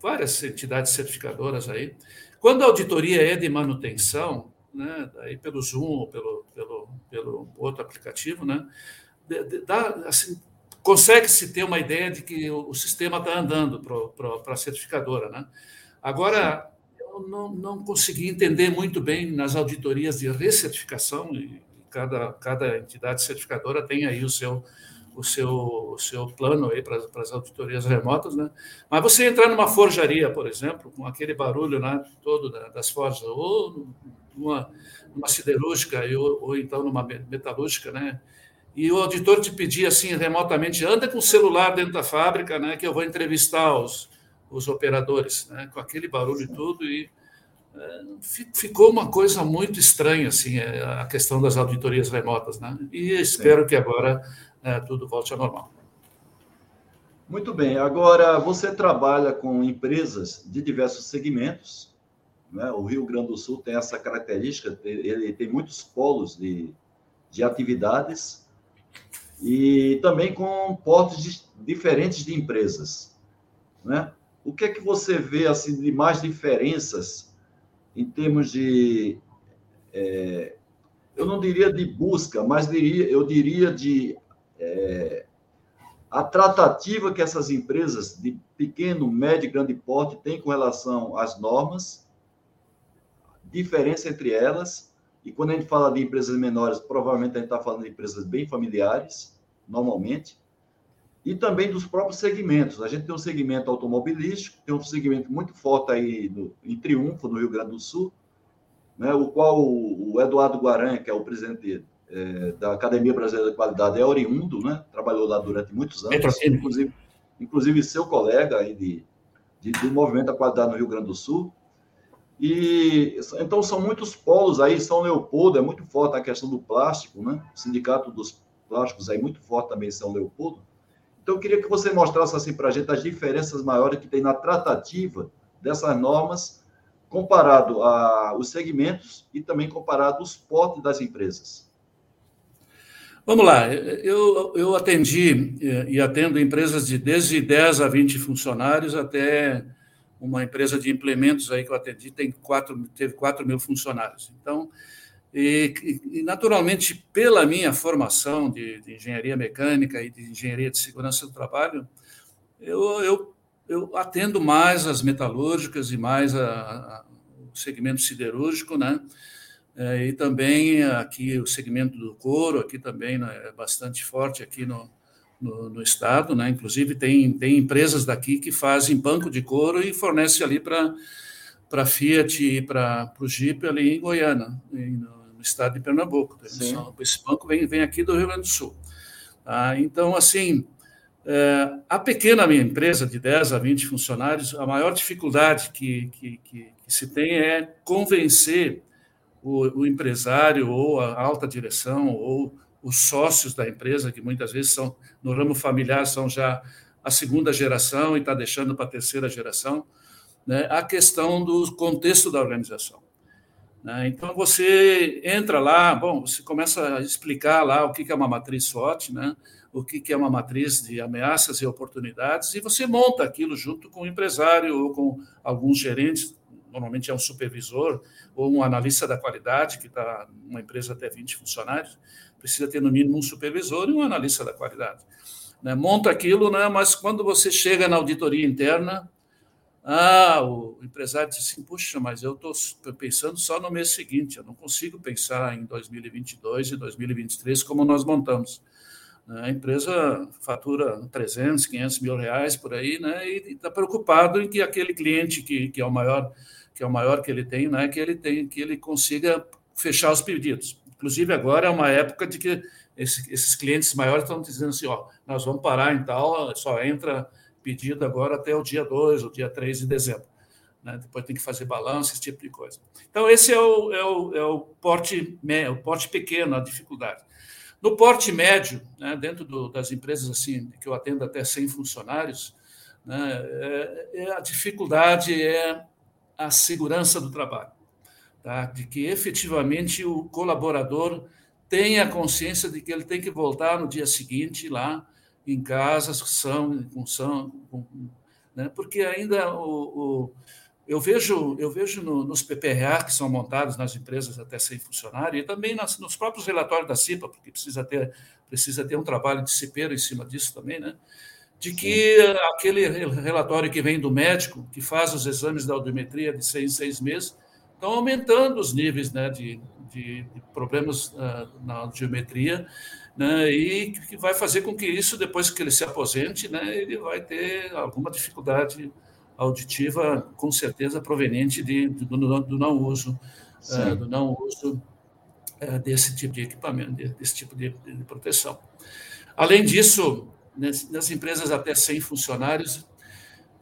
várias entidades certificadoras aí. Quando a auditoria é de manutenção, né, aí pelo Zoom ou pelo, pelo, pelo outro aplicativo, né, dá, assim, consegue-se ter uma ideia de que o, sistema está andando para a certificadora. Né? Agora, eu não, não consegui entender muito bem nas auditorias de recertificação, e cada, cada entidade certificadora tem aí o seu, o seu, o seu plano aí para, para as auditorias remotas, né? Mas você entrar numa forjaria, por exemplo, com aquele barulho né, todo das forjas, ou numa, numa siderúrgica, ou, ou então numa metalúrgica, né? e o auditor te pedia assim remotamente, anda com o celular dentro da fábrica, né, que eu vou entrevistar os, os operadores, né, com aquele barulho e tudo, e é, ficou uma coisa muito estranha assim é, a questão das auditorias remotas, né, e espero que agora é, tudo volte ao normal. Muito bem. Agora, você trabalha com empresas de diversos segmentos. Né? O Rio Grande do Sul tem essa característica, ele tem muitos polos de, de atividades e também com portos de, diferentes de empresas. Né? O que é que você vê assim, de mais diferenças em termos de. É, eu não diria de busca, mas diria, eu diria de. É, a tratativa que essas empresas de pequeno, médio e grande porte têm com relação às normas, diferença entre elas e quando a gente fala de empresas menores, provavelmente a gente está falando de empresas bem familiares, normalmente, e também dos próprios segmentos. A gente tem um segmento automobilístico, tem um segmento muito forte aí no, em Triunfo, no Rio Grande do Sul, né, o qual o, Eduardo Guaranha, que é o presidente é, da Academia Brasileira de Qualidade, é oriundo, né, trabalhou lá durante muitos anos, inclusive, inclusive seu colega aí de, de, do Movimento da Qualidade no Rio Grande do Sul, e então são muitos polos aí. São Leopoldo é muito forte a questão do plástico, né? O sindicato dos plásticos aí muito forte também em São Leopoldo. Então eu queria que você mostrasse assim para a gente as diferenças maiores que tem na tratativa dessas normas comparado aos segmentos e também comparado aos portes das empresas. Vamos lá, eu, eu atendi e atendo empresas de desde 10 a 20 funcionários até uma empresa de implementos aí que eu atendi tem quatro, teve 4 mil funcionários. Então, e, e, naturalmente, pela minha formação de, de, engenharia mecânica e de engenharia de segurança do trabalho, eu, eu, eu atendo mais as metalúrgicas e mais a, a, o segmento siderúrgico, né? É, e também aqui o segmento do couro, aqui também né, é bastante forte aqui no, no, no, estado, né? Inclusive tem, tem empresas daqui que fazem banco de couro e fornecem ali para para Fiat e para o Jeep ali em Goiânia, no, no, estado de Pernambuco. Então, esse banco vem, vem aqui do Rio Grande do Sul. Ah, então, assim, é, a pequena minha empresa de 10 a 20 funcionários, a maior dificuldade que, que, que, que se tem é convencer o, o empresário ou a alta direção ou os sócios da empresa, que muitas vezes são, no ramo familiar, são já a segunda geração e está deixando para a terceira geração, né, a questão do contexto da organização. Né? Então, você entra lá, bom, você começa a explicar lá o que é uma matriz SWOT, né, o que é uma matriz de ameaças e oportunidades, e você monta aquilo junto com o empresário ou com alguns gerentes, normalmente é um supervisor ou um analista da qualidade, que está numa empresa até 20 funcionários, precisa ter no mínimo um supervisor e um analista da qualidade. Né? Monta aquilo, né? mas quando você chega na auditoria interna, ah, o empresário diz assim, puxa, mas eu estou pensando só no mês seguinte, eu não consigo pensar em 2022 e 2023 como nós montamos. Né? A empresa fatura 300, 500 mil reais por aí, né? E está preocupado em que aquele cliente que, que é o maior que é o maior que ele tem, né? Que ele tem, que ele consiga fechar os pedidos. Inclusive, agora é uma época de que esse, esses clientes maiores estão dizendo assim: ó, nós vamos parar em tal, só entra pedido agora até o dia 2, o dia 3 de dezembro. Né? Depois tem que fazer balanço, esse tipo de coisa. Então, esse é o, é o, é o, porte, o porte pequeno, a dificuldade. No porte médio, né, dentro do, das empresas assim que eu atendo até 100 funcionários, né, é, é, a dificuldade é a segurança do trabalho tá? de que efetivamente o colaborador tenha consciência de que ele tem que voltar no dia seguinte lá em casa, são, com são, com, né? porque ainda o, o eu vejo, eu vejo no, nos PPRA que são montados nas empresas até 100 funcionários e também nas, nos próprios relatórios da CIPA, porque precisa ter, precisa ter um trabalho de cipeiro em cima disso também, né? De que aquele relatório que vem do médico, que faz os exames da audiometria de seis em seis meses, estão aumentando os níveis né, de, de, de problemas uh, na audiometria, né, e que vai fazer com que isso, depois que ele se aposente, né, ele vai ter alguma dificuldade auditiva, com certeza proveniente de, do, do não uso, uh, do não uso uh, desse tipo de equipamento, desse tipo de, de proteção. Além disso, nas empresas até 100 funcionários,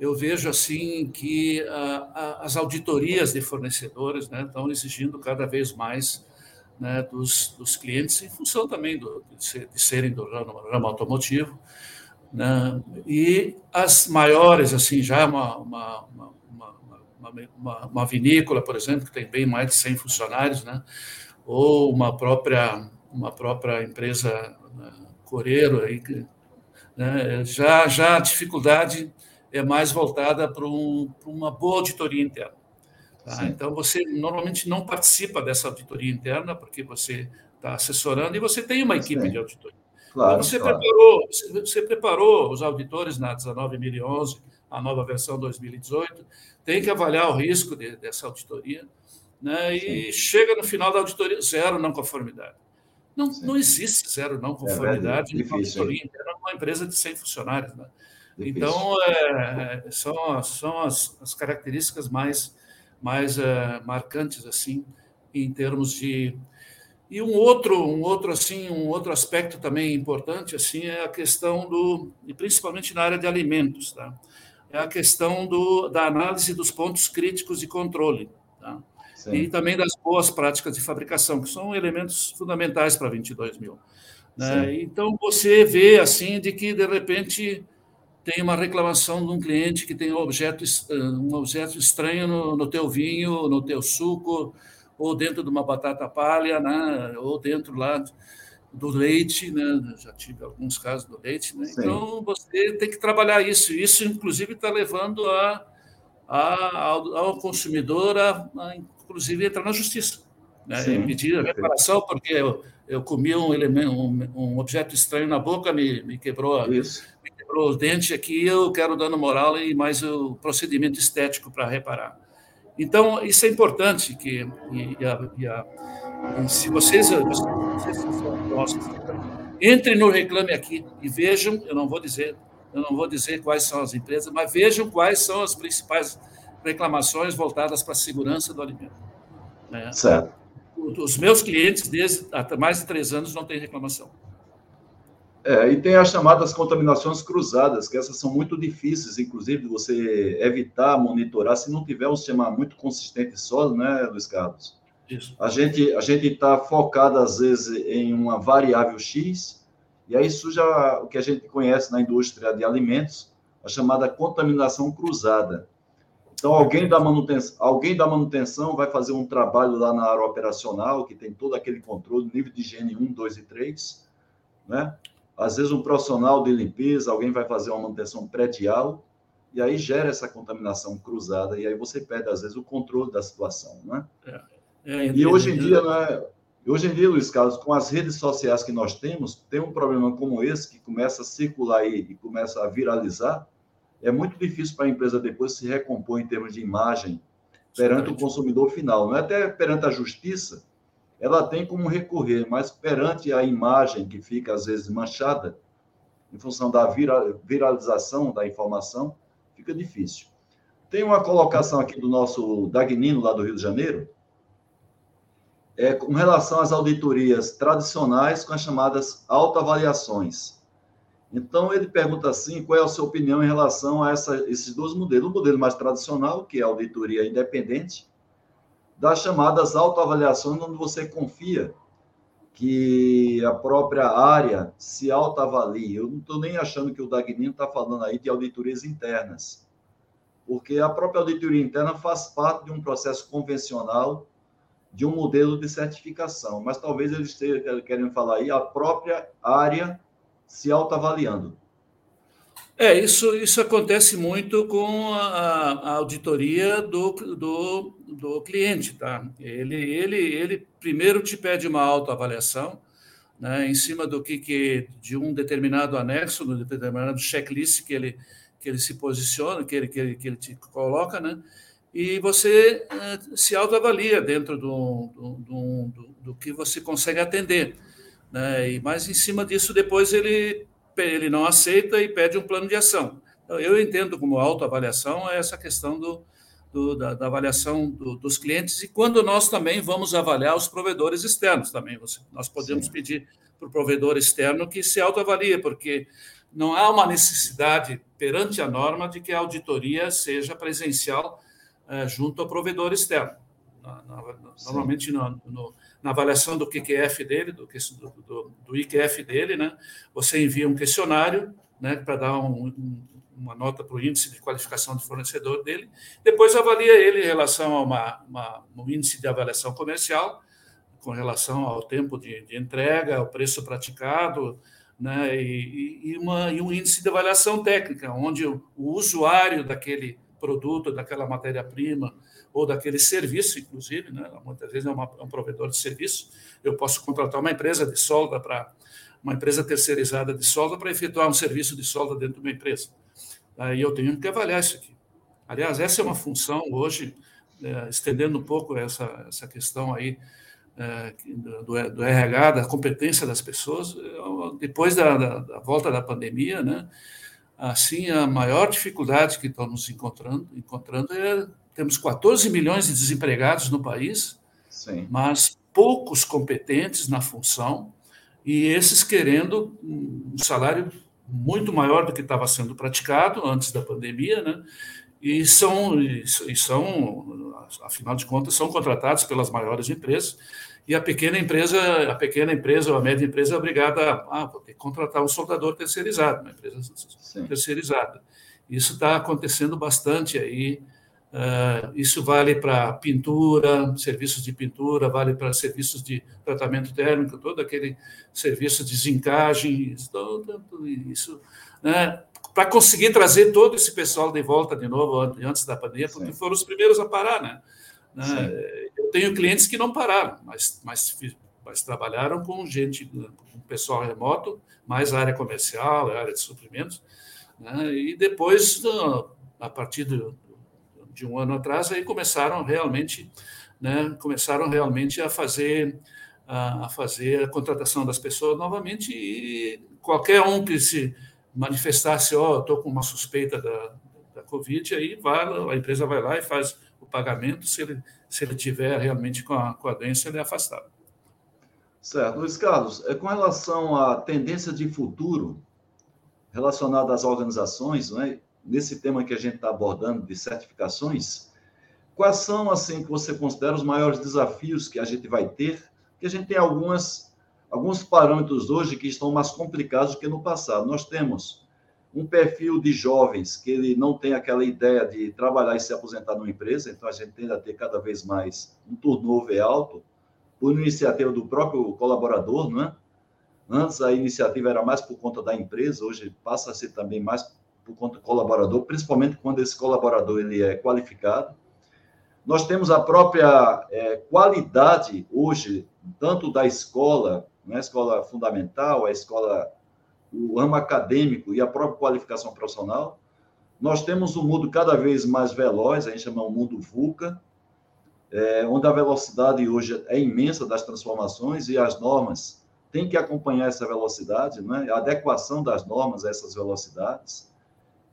eu vejo assim que as auditorias de fornecedores né, estão exigindo cada vez mais né, dos, dos, clientes, em função também do, de, serem do ramo, ramo automotivo. Né, e as maiores, assim, já uma, uma, uma, uma, vinícola, por exemplo, que tem bem mais de 100 funcionários, né, ou uma própria, uma própria empresa né, coreiro aí, que né? Já, já a dificuldade é mais voltada para, um, para uma boa auditoria interna. Tá? Então, você normalmente não participa dessa auditoria interna, porque você está assessorando e você tem uma equipe Sim. de auditoria. Claro, então, você, claro. preparou, você preparou os auditores na 19011, a nova versão 2018, tem que avaliar o risco de, dessa auditoria, né? e chega no final da auditoria, zero não conformidade. Não, não existe zero não é conformidade é difícil, auditoria interna numa empresa de 100 funcionários. Né? Então, é, é, são, são as, as, características mais, mais é, marcantes assim em termos de e um outro um outro assim um outro aspecto também importante assim é a questão do e principalmente na área de alimentos tá é a questão do da análise dos pontos críticos de controle? Sim. e também das boas práticas de fabricação, que são elementos fundamentais para 22 mil. Né? Então, você vê assim de que, de repente, tem uma reclamação de um cliente que tem um objeto, eh, um objeto estranho no, no teu vinho, no teu suco, ou dentro de uma batata palha, né? ou dentro lá do leite, né? já tive alguns casos do leite. Né? Então, você tem que trabalhar isso. Isso, inclusive, está levando a, a, ao, ao consumidor a, a inclusive, entrar na justiça. Né? Sim, pedir reparação, porque eu, eu comi um, elemento, um, um, objeto estranho na boca, me, me quebrou Isso. me quebrou o dente aqui, eu quero dano moral e mais o procedimento estético para reparar. Então, isso é importante, que e, e a, e a, se vocês, vocês são entrem no Reclame Aqui e vejam, eu não vou dizer, eu não vou dizer quais são as empresas, mas vejam quais são as principais reclamações voltadas para a segurança do alimento. Né? Certo. Os meus clientes, desde há mais de três anos, não têm reclamação. É, e tem as chamadas contaminações cruzadas, que essas são muito difíceis, inclusive, de você evitar, monitorar, se não tiver um sistema muito consistente e sólido, né, Luiz Carlos? Isso. A gente a gente está focado, às vezes, em uma variável X, e aí surge o que a gente conhece na indústria de alimentos, a chamada contaminação cruzada. Então, alguém da, manutenção, alguém da manutenção vai fazer um trabalho lá na área operacional, que tem todo aquele controle, nível de higiene 1, 2 e 3, né? Às vezes, um profissional de limpeza, alguém vai fazer uma manutenção predial, e aí gera essa contaminação cruzada, e aí você perde, às vezes, o controle da situação, né? É, é, e hoje em dia, né? Hoje em dia, Luiz Carlos, com as redes sociais que nós temos, tem um problema como esse que começa a circular e começa a viralizar, é muito difícil para a empresa depois se recompor em termos de imagem perante o consumidor final. Não é até perante a justiça, ela tem como recorrer, mas perante a imagem que fica às vezes manchada, em função da viralização da informação, fica difícil. Tem uma colocação aqui do nosso Dagnino, lá do Rio de Janeiro, é, com relação às auditorias tradicionais com as chamadas autoavaliações. Então, ele pergunta assim: qual é a sua opinião em relação a essa, esses dois modelos? O modelo mais tradicional, que é a auditoria independente, das chamadas autoavaliações, onde você confia que a própria área se autoavalie. Eu não estou nem achando que o Dagnino está falando aí de auditorias internas, porque a própria auditoria interna faz parte de um processo convencional de um modelo de certificação, mas talvez eles estejam querendo falar aí a própria área se autoavaliando. É, isso, isso acontece muito com a, a auditoria do, do, do, cliente, tá? Ele, ele, ele primeiro te pede uma autoavaliação, né, em cima do que, que de um determinado anexo, de um determinado checklist que ele, que ele se posiciona, que ele, que ele, que ele te coloca, né? E você uh, se autoavalia dentro do, do, do, do, que você consegue atender. Né? E mais em cima disso, depois ele ele não aceita e pede um plano de ação. Então, eu entendo como autoavaliação essa questão do, do da, da, avaliação do, dos clientes e quando nós também vamos avaliar os provedores externos também. Você, nós podemos Sim. pedir para o provedor externo que se autoavalie, porque não há uma necessidade perante a norma de que a auditoria seja presencial eh, junto ao provedor externo. Normalmente, no, no, na avaliação do QQF dele, do, do, do IQF dele, né? Você envia um questionário, né, para dar um, um, uma nota para o índice de qualificação de fornecedor dele, depois avalia ele em relação a uma, uma, um índice de avaliação comercial, com relação ao tempo de, de entrega, ao preço praticado, né, e, e, uma, e um índice de avaliação técnica, onde o, o usuário daquele produto, daquela matéria-prima, ou daquele serviço, inclusive, né? muitas vezes é, uma, é um provedor de serviço. Eu posso contratar uma empresa de solda para uma empresa terceirizada de solda para efetuar um serviço de solda dentro de uma empresa. Aí eu tenho que avaliar isso aqui. Aliás, essa é uma função hoje, é, estendendo um pouco essa, essa questão aí é, do, do, RH, da competência das pessoas, depois da, da, da volta da pandemia, né? Assim, a maior dificuldade que estamos encontrando, encontrando é temos 14 milhões de desempregados no país, Sim. mas poucos competentes na função, e esses querendo um salário muito maior do que estava sendo praticado antes da pandemia, né? E são, e são, afinal de contas, são contratados pelas maiores empresas, e a pequena empresa, a pequena empresa ou a média empresa é obrigada a, ah, ter que contratar um soldador terceirizado, uma empresa Sim. terceirizada. Isso está acontecendo bastante aí Uh, isso vale para pintura, serviços de pintura, vale para serviços de tratamento térmico, todo aquele serviço de zincagem, tudo isso, né? para conseguir trazer todo esse pessoal de volta de novo antes da pandemia, porque Sim. foram os primeiros a parar, né? né? Eu tenho clientes que não pararam, mas, mas, mas trabalharam com gente, com pessoal remoto, mais área comercial, área de suprimentos, né? e depois, a partir do de um ano atrás, aí começaram realmente, né, começaram realmente a fazer a fazer a contratação das pessoas novamente e qualquer um que se manifestasse, ó, oh, estou com uma suspeita da, da Covid, aí vai, a empresa vai lá e faz o pagamento, se ele, se ele tiver realmente com a, com a doença, ele é afastado. Certo. Luiz Carlos, é com relação à tendência de futuro relacionada às organizações, não é? Nesse tema que a gente está abordando de certificações, quais são, assim, que você considera os maiores desafios que a gente vai ter? Que a gente tem algumas, alguns parâmetros hoje que estão mais complicados do que no passado. Nós temos um perfil de jovens que ele não tem aquela ideia de trabalhar e se aposentar numa empresa, então a gente tende a ter cada vez mais um turnover alto, por iniciativa do próprio colaborador, não é? Antes a iniciativa era mais por conta da empresa, hoje passa a ser também mais conta do colaborador, principalmente quando esse colaborador ele é qualificado. Nós temos a própria é, qualidade hoje, tanto da escola, né, a escola fundamental, a escola, o ramo acadêmico e a própria qualificação profissional. Nós temos um mundo cada vez mais veloz, a gente chama o mundo VUCA, é, onde a velocidade hoje é imensa das transformações e as normas têm que acompanhar essa velocidade, né? a adequação das normas a essas velocidades.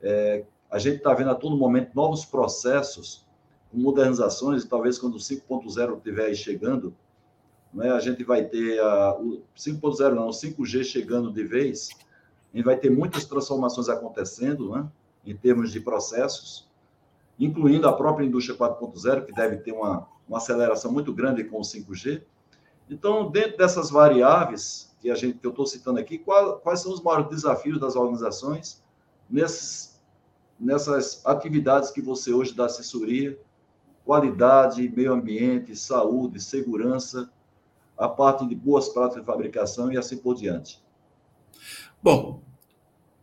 É, a gente está vendo a todo momento novos processos, modernizações, e talvez quando o 5.0 estiver aí chegando, né, a gente vai ter a, o 5.0 não, o 5G chegando de vez, a gente vai ter muitas transformações acontecendo, né, em termos de processos, incluindo a própria indústria 4.0, que deve ter uma, uma aceleração muito grande com o 5G. Então, dentro dessas variáveis que a gente que eu estou citando aqui, qual, quais são os maiores desafios das organizações nesses nessas atividades que você hoje dá assessoria, qualidade, meio ambiente, saúde, segurança, a parte de boas práticas de fabricação e assim por diante. Bom,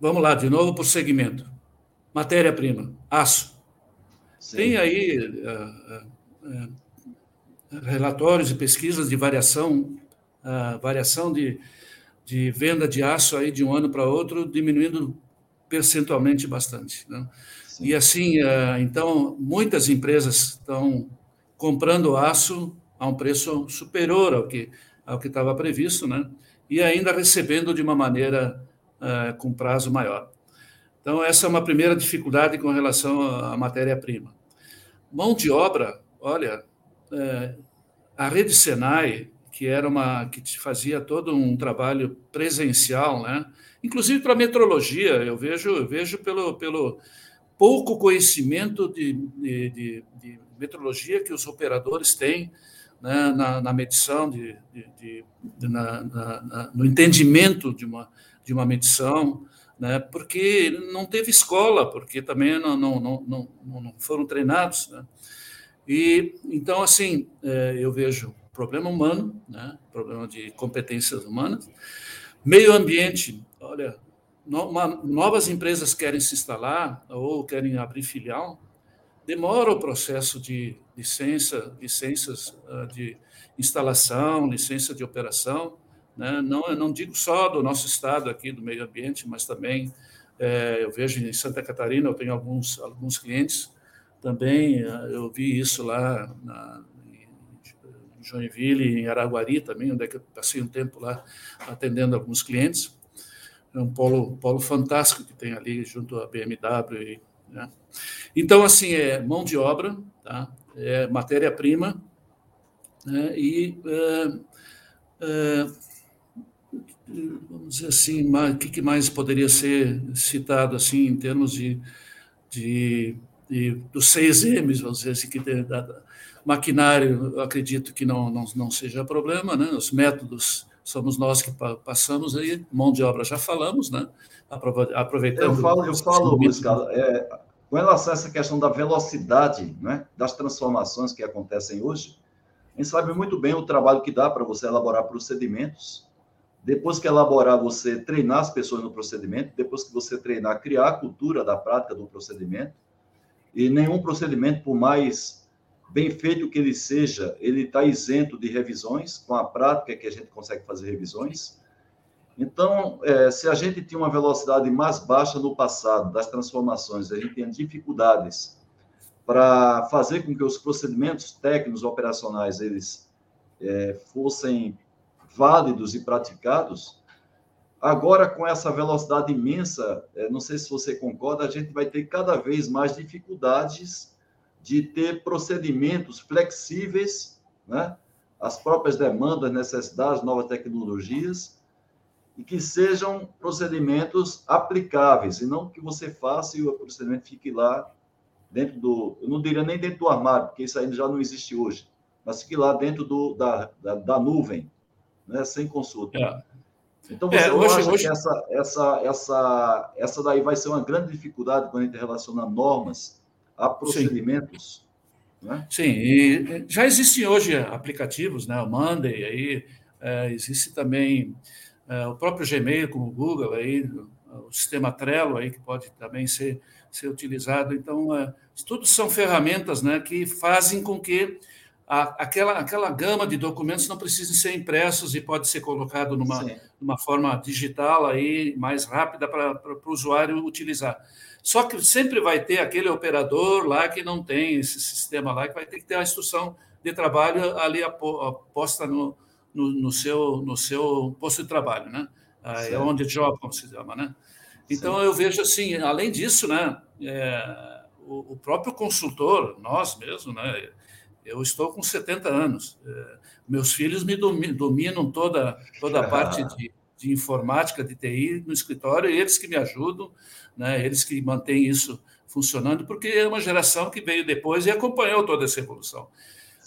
vamos lá, de novo por segmento. Matéria-prima, aço. Sim. Tem aí uh, uh, relatórios e pesquisas de variação, uh, variação de, de venda de aço aí de um ano para outro, diminuindo percentualmente bastante. Né? E assim, então, muitas empresas estão comprando aço a um preço superior ao que, ao que estava previsto, né? e ainda recebendo de uma maneira uh, com prazo maior. Então, essa é uma primeira dificuldade com relação à matéria-prima. Mão de obra, olha, é, a rede Senai, que era uma que fazia todo um trabalho presencial, né? Inclusive para metrologia, eu vejo, eu vejo pelo, pelo pouco conhecimento de, de, de, de metrologia que os operadores têm né, na, na, medição, de, na, na, no entendimento de uma, de uma medição, né, porque não teve escola, porque também não, não, não, não foram treinados. Né? E, então, assim, é, eu vejo problema humano, né, problema de competências humanas, meio ambiente, olha, no, uma, novas empresas querem se instalar ou querem abrir filial, demora o processo de licença, licenças ah, de instalação, licença de operação. Né? Não, não digo só do nosso estado aqui, do meio ambiente, mas também é, eu vejo em Santa Catarina, eu tenho alguns, alguns clientes também, ah, eu vi isso lá na, em Joinville, em Araguari também, onde é que eu passei um tempo lá atendendo alguns clientes. É um polo, polo fantástico que tem ali junto à BMW e né? Então, assim, é mão de obra, tá? é matéria-prima, né? e é, é, vamos dizer assim, o que mais poderia ser citado assim em termos de, de, de dos seis M's, vamos dizer assim, que tem, da, maquinário, acredito que não, não, não seja problema, né? Os métodos somos nós que passamos aí, mão de obra já falamos, né? Aproveitando. Eu falo, eu falo, Luiz Carlos, é, com relação a essa questão da velocidade né, das transformações que acontecem hoje, a gente sabe muito bem o trabalho que dá para você elaborar procedimentos. Depois que elaborar, você treinar as pessoas no procedimento. Depois que você treinar, criar a cultura da prática do procedimento. E nenhum procedimento, por mais bem feito que ele seja, ele está isento de revisões. Com a prática que a gente consegue fazer revisões. Então, é, se a gente tinha uma velocidade mais baixa no passado das transformações, a gente tinha dificuldades para fazer com que os procedimentos técnicos operacionais eles é, fossem válidos e praticados. Agora, com essa velocidade imensa, é, não sei se você concorda, a gente vai ter cada vez mais dificuldades de ter procedimentos flexíveis, né? as próprias demandas, necessidades, novas tecnologias, e que sejam procedimentos aplicáveis, e não que você faça e o procedimento fique lá dentro do, eu não diria nem dentro do armário, porque isso ainda já não existe hoje, mas fique lá dentro do, da, da, da nuvem, né, sem consulta. É. Então, você é, hoje, acha hoje... que essa, essa, essa, essa daí vai ser uma grande dificuldade quando a gente relaciona normas a procedimentos? Sim, né? Sim e já existem hoje aplicativos, né, o Monday, aí, é, existe também é, o próprio Gmail com o Google aí, o sistema Trello aí que pode também ser ser utilizado. Então, é, tudo são ferramentas, né, que fazem com que a, aquela aquela gama de documentos não precise ser impressos e pode ser colocado numa numa forma digital aí mais rápida para o usuário utilizar. Só que sempre vai ter aquele operador lá que não tem esse sistema lá que vai ter que ter a instrução de trabalho ali aposta no, no, no, seu, no seu posto de trabalho, né? É onde job, como se chama, né? Então, eu vejo assim, além disso, né? É, o, o, próprio consultor, nós mesmo, né? Eu estou com 70 anos. É, meus filhos me dominam toda, toda a parte de, de informática, de TI no escritório, eles que me ajudam, né? Eles que mantêm isso funcionando, porque é uma geração que veio depois e acompanhou toda essa evolução.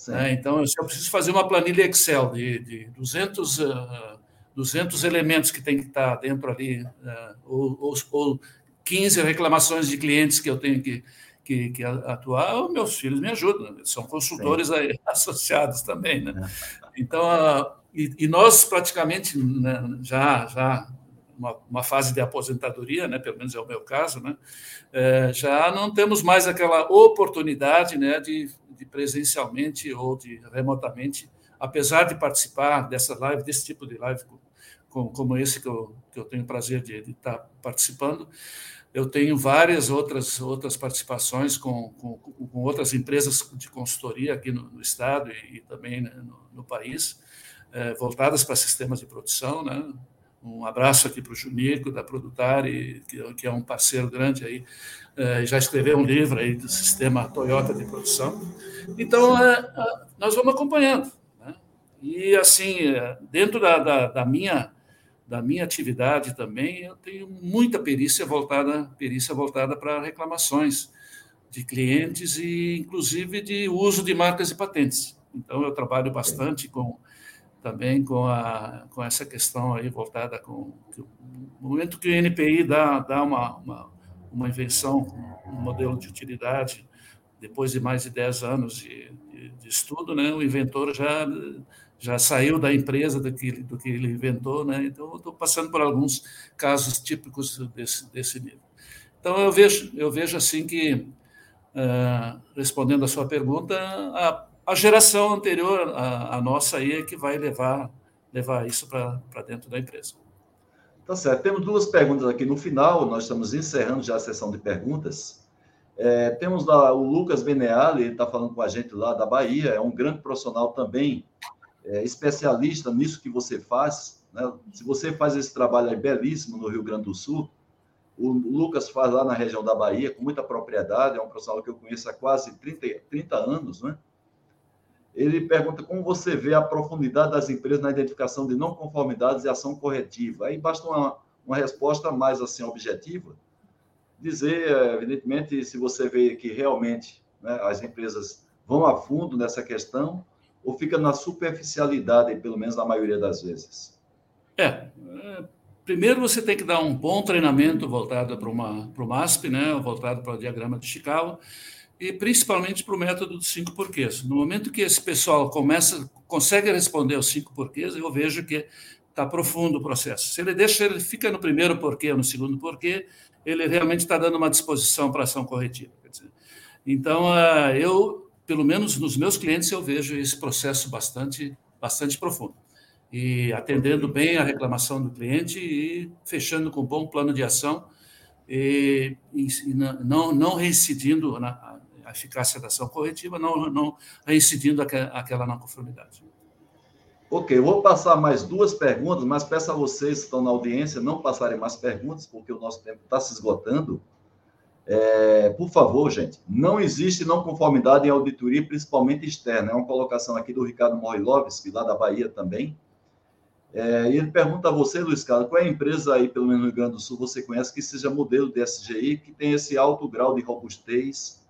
Né? Então, se eu preciso fazer uma planilha Excel de, de 200, uh, 200 elementos que tem que estar dentro ali, uh, ou, ou, ou 15 reclamações de clientes que eu tenho que, que, que atuar, meus filhos me ajudam, são consultores aí, associados também. Né? É. Então, uh, e, e, nós praticamente né, já, já uma, uma, fase de aposentadoria, né, pelo menos é o meu caso, né, é, já não temos mais aquela oportunidade né, de, de presencialmente ou de remotamente, apesar de participar dessa live, desse tipo de live como, como esse que eu, que eu tenho o prazer de, de estar participando, eu tenho várias outras, outras participações com, com, com outras empresas de consultoria aqui no, no estado e, e também né, no, no, país, é, voltadas para sistemas de produção. Né? Um abraço aqui para o Junico, da Produtari, que, que, é um parceiro grande aí, é, já escreveu um livro aí do sistema Toyota de produção. Então, é, nós vamos acompanhando. Né? E, assim, dentro da, da, da minha da minha atividade também, eu tenho muita perícia voltada, perícia voltada para reclamações de clientes e, inclusive, de uso de marcas e patentes. Então, eu trabalho bastante com também com, a, com essa questão aí voltada com no momento que o NPI dá, dá uma, uma, uma invenção, um modelo de utilidade, depois de mais de 10 anos de, de, de estudo, né, o inventor já já saiu da empresa do que, do que ele inventou, né? Então, estou passando por alguns casos típicos desse, desse nível. Então, eu vejo, eu vejo assim que, uh, respondendo a sua pergunta, a, a geração anterior à, nossa aí é que vai levar, levar isso para dentro da empresa. Tá certo. Temos duas perguntas aqui no final, nós estamos encerrando já a sessão de perguntas. É, temos lá o Lucas Beneali, ele está falando com a gente lá da Bahia, é um grande profissional também é, especialista nisso que você faz. Né? Se você faz esse trabalho aí belíssimo no Rio Grande do Sul, o Lucas faz lá na região da Bahia com muita propriedade, é um profissional que eu conheço há quase 30, 30 anos, né? Ele pergunta como você vê a profundidade das empresas na identificação de não conformidades e ação corretiva. Aí basta uma, uma resposta mais assim objetiva, dizer, evidentemente, se você vê que realmente né, as empresas vão a fundo nessa questão ou fica na superficialidade, pelo menos na maioria das vezes? É, é, primeiro você tem que dar um bom treinamento voltado para, uma, para o MASP, né, voltado para o diagrama de Chicago, e principalmente para o método dos cinco porquês. No momento que esse pessoal começa, consegue responder os cinco porquês, eu vejo que está profundo o processo. Se ele deixa, ele fica no primeiro porquê ou no segundo porquê, ele realmente está dando uma disposição para ação corretiva. Então, ah, eu pelo menos nos meus clientes, eu vejo esse processo bastante, bastante profundo. E atendendo bem a reclamação do cliente e fechando com um bom plano de ação e, e não, não reincidindo na eficácia da ação corretiva, não, não reincidindo aquela não conformidade. Ok, vou passar mais duas perguntas, mas peço a vocês que estão na audiência não passarem mais perguntas, porque o nosso tempo está se esgotando. É, por favor, gente, não existe não conformidade em auditoria, principalmente externa. É uma colocação aqui do Ricardo Morilovski, lá da Bahia também. É, e ele pergunta a você, Luiz Carlos, qual é a empresa aí, pelo menos no Rio Grande do Sul, você conhece que seja modelo de SGI, que tem esse alto grau de robustez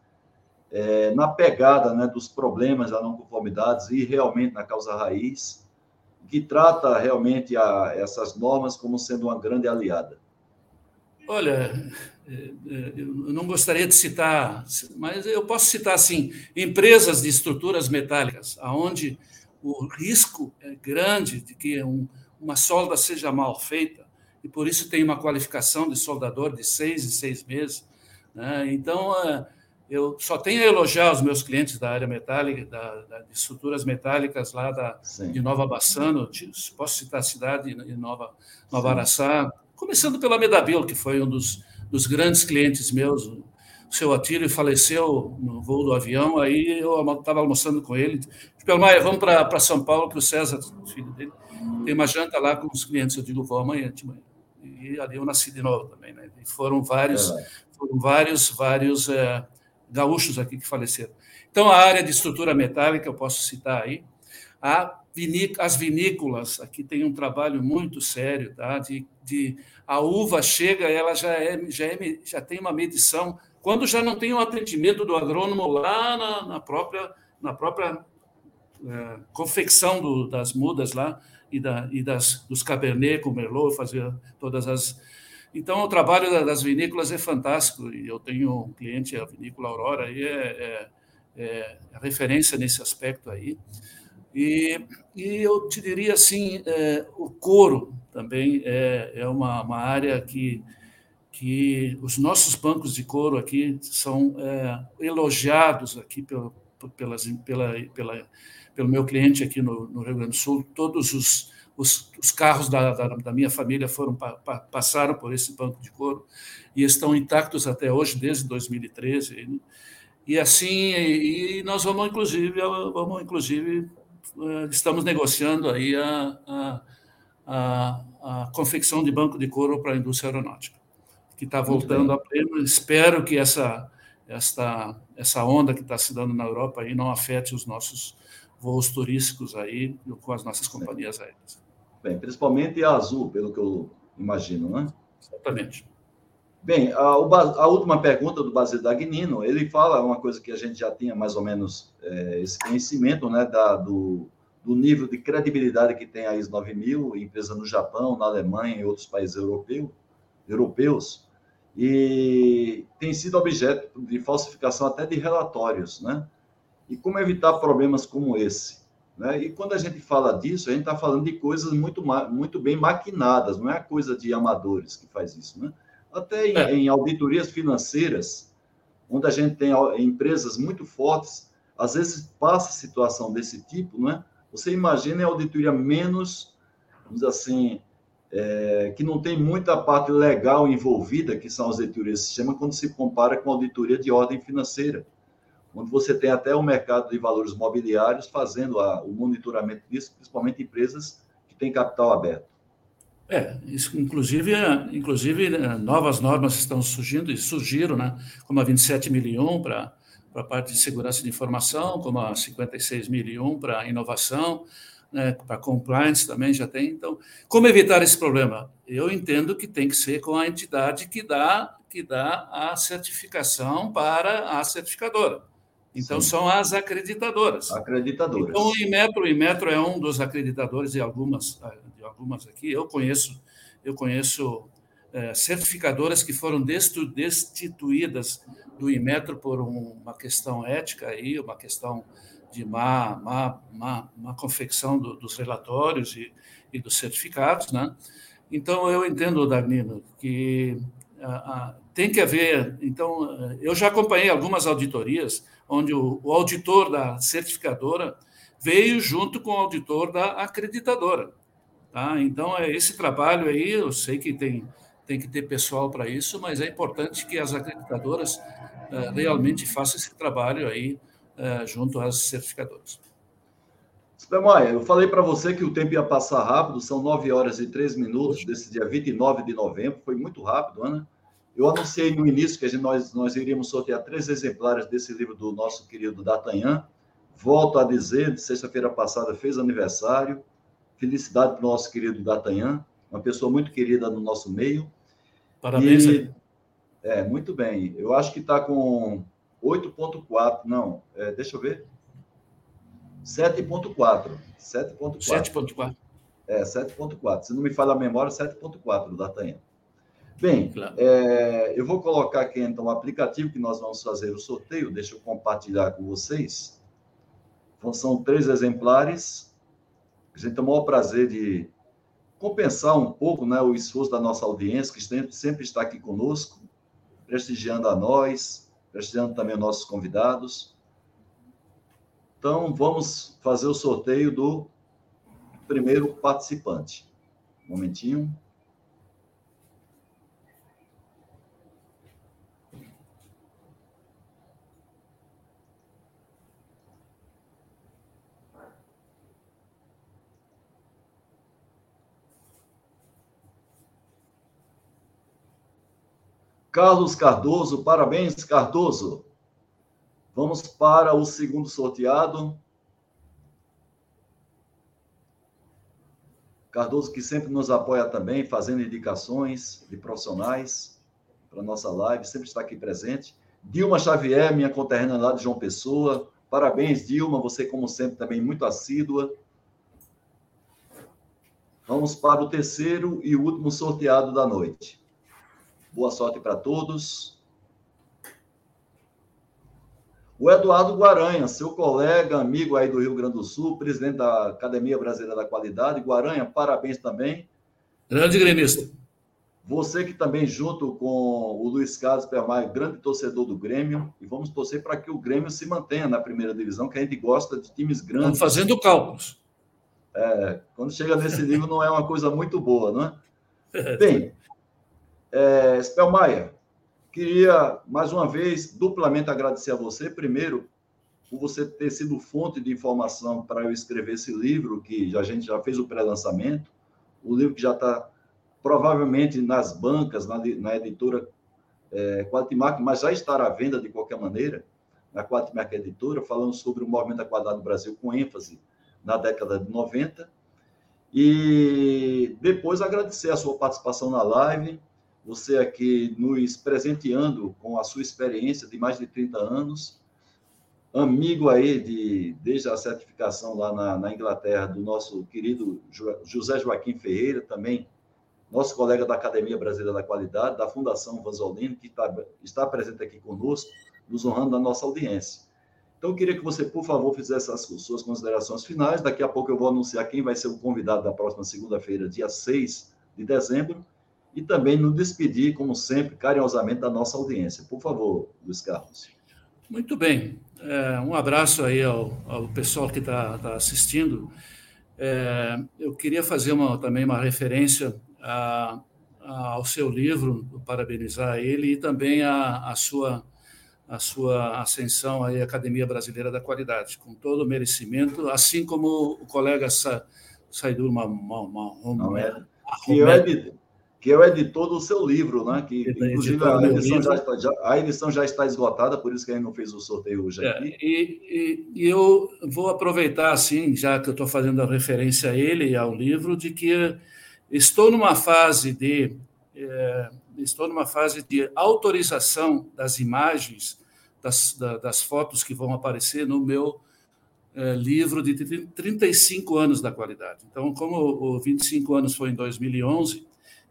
é, na pegada né, dos problemas da não conformidades e realmente na causa raiz, que trata realmente a, essas normas como sendo uma grande aliada? Olha, eu não gostaria de citar, mas eu posso citar assim empresas de estruturas metálicas, aonde o risco é grande de que um, uma solda seja mal feita e por isso tem uma qualificação de soldador de seis em seis meses. Né? Então é, eu só tenho a elogiar os meus clientes da área metálica, da, da de estruturas metálicas lá da, de Nova Bassano, posso citar a cidade de Nova, Nova Araçá, começando pela Medabil, que foi um dos dos grandes clientes meus. O seu Atílio faleceu no voo do avião, aí eu estava almoçando com ele. Tipo, Maia, vamos para São Paulo, que o César, filho dele, tem uma janta lá com os clientes. Eu digo, vou amanhã de manhã. E ali eu nasci de novo também, né? E foram vários, é. foram vários, vários é, gaúchos aqui que faleceram. Então, a área de estrutura metálica, eu posso citar aí. A as vinícolas, aqui tem um trabalho muito sério, tá? de, de a uva chega, ela já, é, já, é, já tem uma medição, quando já não tem o atendimento do agrônomo lá na, na própria, na própria é, confecção do, das mudas lá, e, da, e das, dos Cabernet com Merlot, fazer todas as... Então, o trabalho das vinícolas é fantástico, e eu tenho um cliente, a Vinícola Aurora, e é, é, é referência nesse aspecto aí. E, e eu te diria assim, é, o couro também é, é uma, uma área que, que os nossos bancos de couro aqui são é, elogiados aqui pelo, pelas, pela, pela, pelo meu cliente aqui no, no Rio Grande do Sul. Todos os, os, os carros da, da, da, minha família foram pa, pa, passaram por esse banco de couro e estão intactos até hoje, desde 2013. E assim, e, e nós vamos inclusive, vamos inclusive eh, estamos negociando aí a, a, a, a confecção de banco de couro para a indústria aeronáutica, que está voltando a pleno. Espero que essa esta essa onda que está se dando na Europa aí não afete os nossos voos turísticos aí com as nossas companhias aéreas. Bem, principalmente a Azul, pelo que eu imagino, né? Exatamente. Bem, a, a, última pergunta do Basílio Dagnino, ele fala uma coisa que a gente já tinha mais ou menos é, esse conhecimento, né, da, do, do nível de credibilidade que tem a ISO 9000, empresa no Japão, na Alemanha e outros países europeu, europeus, e tem sido objeto de falsificação até de relatórios, né? E como evitar problemas como esse? Né? E quando a gente fala disso, a gente está falando de coisas muito, muito bem maquinadas, não é coisa de amadores que faz isso, né? até em, é. em auditorias financeiras, onde a gente tem empresas muito fortes, às vezes passa situação desse tipo, não é? Você imagina a auditoria menos, vamos dizer assim, é, que não tem muita parte legal envolvida, que são as auditorias de sistema, quando se compara com a auditoria de ordem financeira, onde você tem até o mercado de valores mobiliários fazendo a, o monitoramento disso, principalmente empresas que têm capital aberto. É, isso, inclusive, inclusive né, novas normas estão surgindo e surgiram, né, como a 27001 para para a parte de segurança de informação, como a 56001 para inovação, né, para compliance também já tem. Então, como evitar esse problema? Eu entendo que tem que ser com a entidade que dá que dá a certificação para a certificadora. Então, Sim. são as acreditadoras. Acreditadoras. Então, o Inmetro, o Inmetro é um dos acreditadores de algumas, de algumas aqui. Eu conheço, eu conheço certificadoras que foram destituídas do Inmetro por uma questão ética aí, uma questão de má, má, má, má confecção do, dos relatórios e, e, dos certificados, né? Então, eu entendo, Dagnino, que tem que haver. Então, eu já acompanhei algumas auditorias onde o, o auditor da certificadora veio junto com o auditor da acreditadora. Tá? Então, é esse trabalho aí, eu sei que tem, tem que ter pessoal para isso, mas é importante que as acreditadoras uh, realmente façam esse trabalho aí uh, junto às certificadoras. Maia, eu falei para você que o tempo ia passar rápido, são 9 horas e 3 minutos desse dia 29 de novembro, foi muito rápido, Ana. Eu anunciei no início que gente, nós, nós iríamos sortear três exemplares desse livro do nosso querido D'Artagnan. Volto a dizer, sexta-feira passada fez aniversário. Felicidade para o nosso querido D'Artagnan, uma pessoa muito querida no nosso meio. Parabéns. E, é, muito bem. Eu acho que está com 8.4, não, é, deixa eu ver. 7.4. 7.4. 7.4. É, 7.4. Se não me falha a memória, 7.4 do D'Artagnan. Bem, claro. é, eu vou colocar aqui então o aplicativo que nós vamos fazer o sorteio. Deixa eu compartilhar com vocês. Então, são três exemplares. A gente tem o maior prazer de compensar um pouco né, o esforço da nossa audiência, que sempre, está aqui conosco, prestigiando a nós, prestigiando também os nossos convidados. Então, vamos fazer o sorteio do primeiro participante. Um momentinho. Carlos Cardoso, parabéns, Cardoso. Vamos para o segundo sorteado. Cardoso, que sempre nos apoia também, fazendo indicações de profissionais para nossa live, sempre está aqui presente. Dilma Xavier, minha conterrânea lá de João Pessoa. Parabéns, Dilma, você, como sempre, também muito assídua. Vamos para o terceiro e último sorteado da noite. Boa sorte para todos. O Eduardo Guaranha, seu colega, amigo aí do Rio Grande do Sul, presidente da Academia Brasileira da Qualidade. Guaranha, parabéns também. Grande gremista. Você que também, junto com o Luiz Carlos Permaio, grande torcedor do Grêmio, e vamos torcer para que o Grêmio se mantenha na primeira divisão, que a gente gosta de times grandes. Estamos fazendo cálculos. É, quando chega nesse nível não é uma coisa muito boa, não é? Bem, é, Spelmaia, queria mais uma vez duplamente agradecer a você, primeiro, por você ter sido fonte de informação para eu escrever esse livro, que a gente já fez o pré-lançamento, o livro que já está provavelmente nas bancas, na, na editora é, Quatimark, mas já estará à venda de qualquer maneira, na Quatimark Editora, falando sobre o movimento da qualidade do Brasil com ênfase na década de 90. E depois agradecer a sua participação na live, você aqui nos presenteando com a sua experiência de mais de 30 anos, amigo aí de, desde a certificação lá na, na Inglaterra do nosso querido José Joaquim Ferreira, também nosso colega da Academia Brasileira da Qualidade, da Fundação Vanzolino, que está, está presente aqui conosco, nos honrando na nossa audiência. Então, eu queria que você, por favor, fizesse as suas considerações finais. Daqui a pouco eu vou anunciar quem vai ser o convidado da próxima segunda-feira, dia 6 de dezembro, e também nos despedir, como sempre, carinhosamente da nossa audiência. Por favor, Luiz Carlos. Muito bem. É, um abraço aí ao, ao pessoal que está tá assistindo. É, eu queria fazer uma, também uma referência a, a, ao seu livro, parabenizar ele e também a, a sua a sua ascensão à Academia Brasileira da Qualidade, com todo o merecimento, assim como o colega Sa, Saidur Romero. Que, é editor, que é o editor do seu livro, né? Que, inclusive, a edição, já está, já, a edição já está esgotada, por isso que a gente não fez o sorteio hoje aqui. É, e, e, e, eu vou aproveitar, assim, já que eu estou fazendo a referência a ele e ao livro, de que Estou numa fase de é, estou numa fase de autorização das imagens das, da, das fotos que vão aparecer no meu é, livro de 35 anos da qualidade. Então, como o 25 anos foi em 2011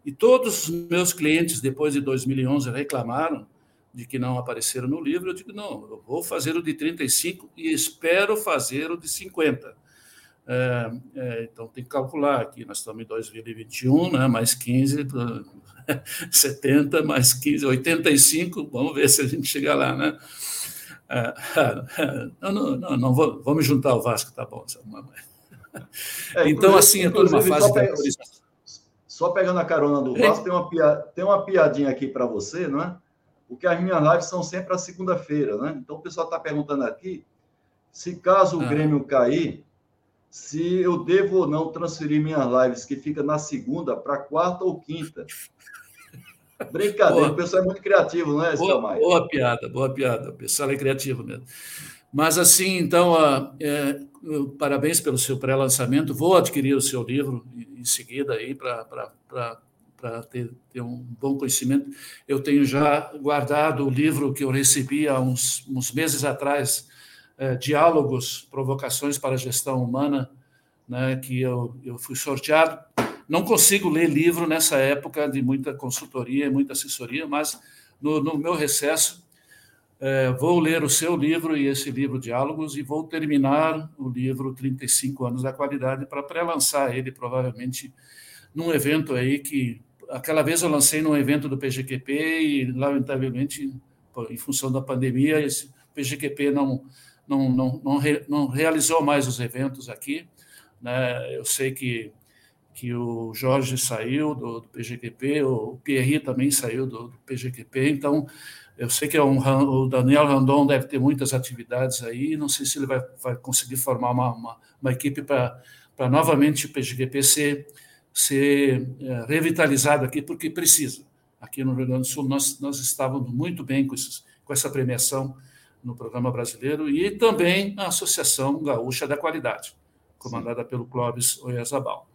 e todos os meus clientes depois de 2011 reclamaram de que não apareceram no livro, eu digo não, eu vou fazer o de 35 e espero fazer o de 50 é, é, então, tem que calcular aqui, nós estamos em 2021, né, mais 15, 70, mais 15, 85, vamos ver se a gente chega lá, né? É, não, não, não, não vou, vamos juntar o Vasco, tá bom. É, então, assim, eu estou numa fase de só pegando a carona do. Vasco, tem uma, piada, tem uma piadinha aqui para você, não é? Porque as minhas lives são sempre a segunda-feira, né? Então, o pessoal está perguntando aqui se caso o ah. Grêmio cair, se eu devo ou não transferir minhas lives, que fica na segunda, para quarta ou quinta. Brincadeira, boa. o pessoal é muito criativo, não é, boa, boa piada, boa piada. O pessoal é criativo mesmo. Mas, assim, então, é, parabéns pelo seu pré-lançamento. Vou adquirir o seu livro em seguida aí para ter, ter um bom conhecimento. Eu tenho já guardado o livro que eu recebi há uns, uns meses atrás é, diálogos, provocações para a gestão humana, né, que eu, eu fui sorteado. Não consigo ler livro nessa época de muita consultoria e muita assessoria, mas no, no meu recesso é, vou ler o seu livro e esse livro Diálogos e vou terminar o livro 35 anos da qualidade para pré-lançar ele provavelmente num evento aí que aquela vez eu lancei num evento do PGQP e lamentavelmente em função da pandemia esse PGQP não não, não, não, re, não realizou mais os eventos aqui. Né? Eu sei que, que o Jorge saiu do, do PGQP, o Pierre também saiu do, do PGQP, então eu sei que é um, o Daniel Randon deve ter muitas atividades aí, não sei se ele vai, vai conseguir formar uma, uma, uma equipe para novamente o PGQP ser, ser é, revitalizado aqui, porque precisa. Aqui no Rio Grande do Sul, nós, nós estávamos muito bem com, esses, com essa premiação no programa brasileiro, e também a Associação Gaúcha da Qualidade, comandada pelo Clóvis Oiazabal.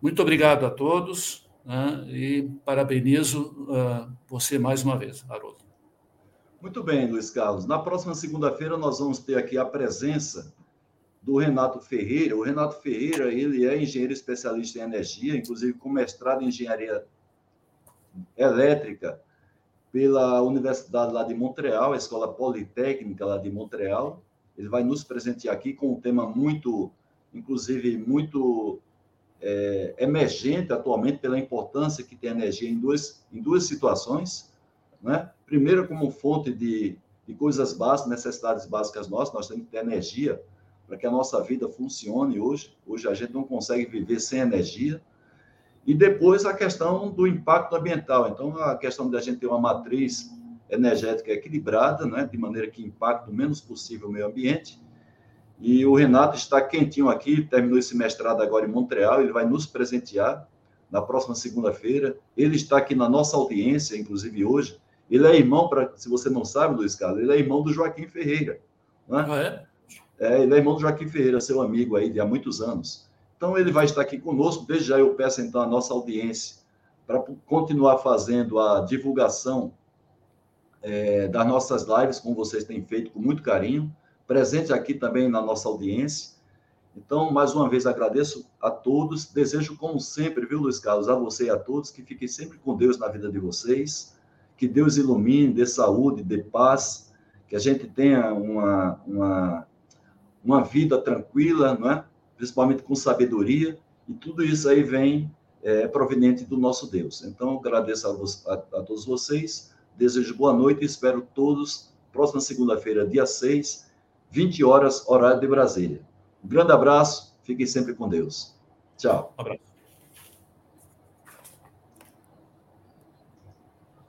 Muito obrigado a todos né, e parabenizo uh, você mais uma vez, Haroldo. Muito bem, Luiz Carlos. Na próxima segunda-feira nós vamos ter aqui a presença do Renato Ferreira. O Renato Ferreira, ele é engenheiro especialista em energia, inclusive com mestrado em engenharia elétrica pela Universidade lá de Montreal, a Escola Politécnica lá de Montreal. Ele vai nos presentear aqui com um tema muito, inclusive, muito é, emergente atualmente pela importância que tem a energia em duas, em duas situações. Né? Primeiro, como fonte de, de coisas básicas, necessidades básicas nossas, nós temos que ter energia para que a nossa vida funcione hoje. Hoje a gente não consegue viver sem energia. E depois a questão do impacto ambiental. Então, a questão de a gente ter uma matriz energética equilibrada, né, de maneira que impacte o menos possível o meio ambiente. E o Renato está quentinho aqui, terminou esse mestrado agora em Montreal, ele vai nos presentear na próxima segunda-feira. Ele está aqui na nossa audiência, inclusive hoje. Ele é irmão, pra, se você não sabe, Luiz Carlos, ele é irmão do Joaquim Ferreira. Né? Ah, é? é? Ele é irmão do Joaquim Ferreira, seu amigo aí de há muitos anos. Então, ele vai estar aqui conosco. Desde já eu peço, então, a nossa audiência para continuar fazendo a divulgação é, das nossas lives, como vocês têm feito com muito carinho, presente aqui também na nossa audiência. Então, mais uma vez, agradeço a todos. Desejo, como sempre, viu, Luiz Carlos, a você e a todos, que fiquem sempre com Deus na vida de vocês, que Deus ilumine, dê saúde, dê paz, que a gente tenha uma, uma, uma vida tranquila, não é? principalmente com sabedoria, e tudo isso aí vem é, proveniente do nosso Deus. Então, agradeço a, a, a todos vocês, desejo boa noite e espero todos, próxima segunda-feira, dia 6, 20 horas, horário de Brasília. Um grande abraço, fiquem sempre com Deus. Tchau. Um abraço.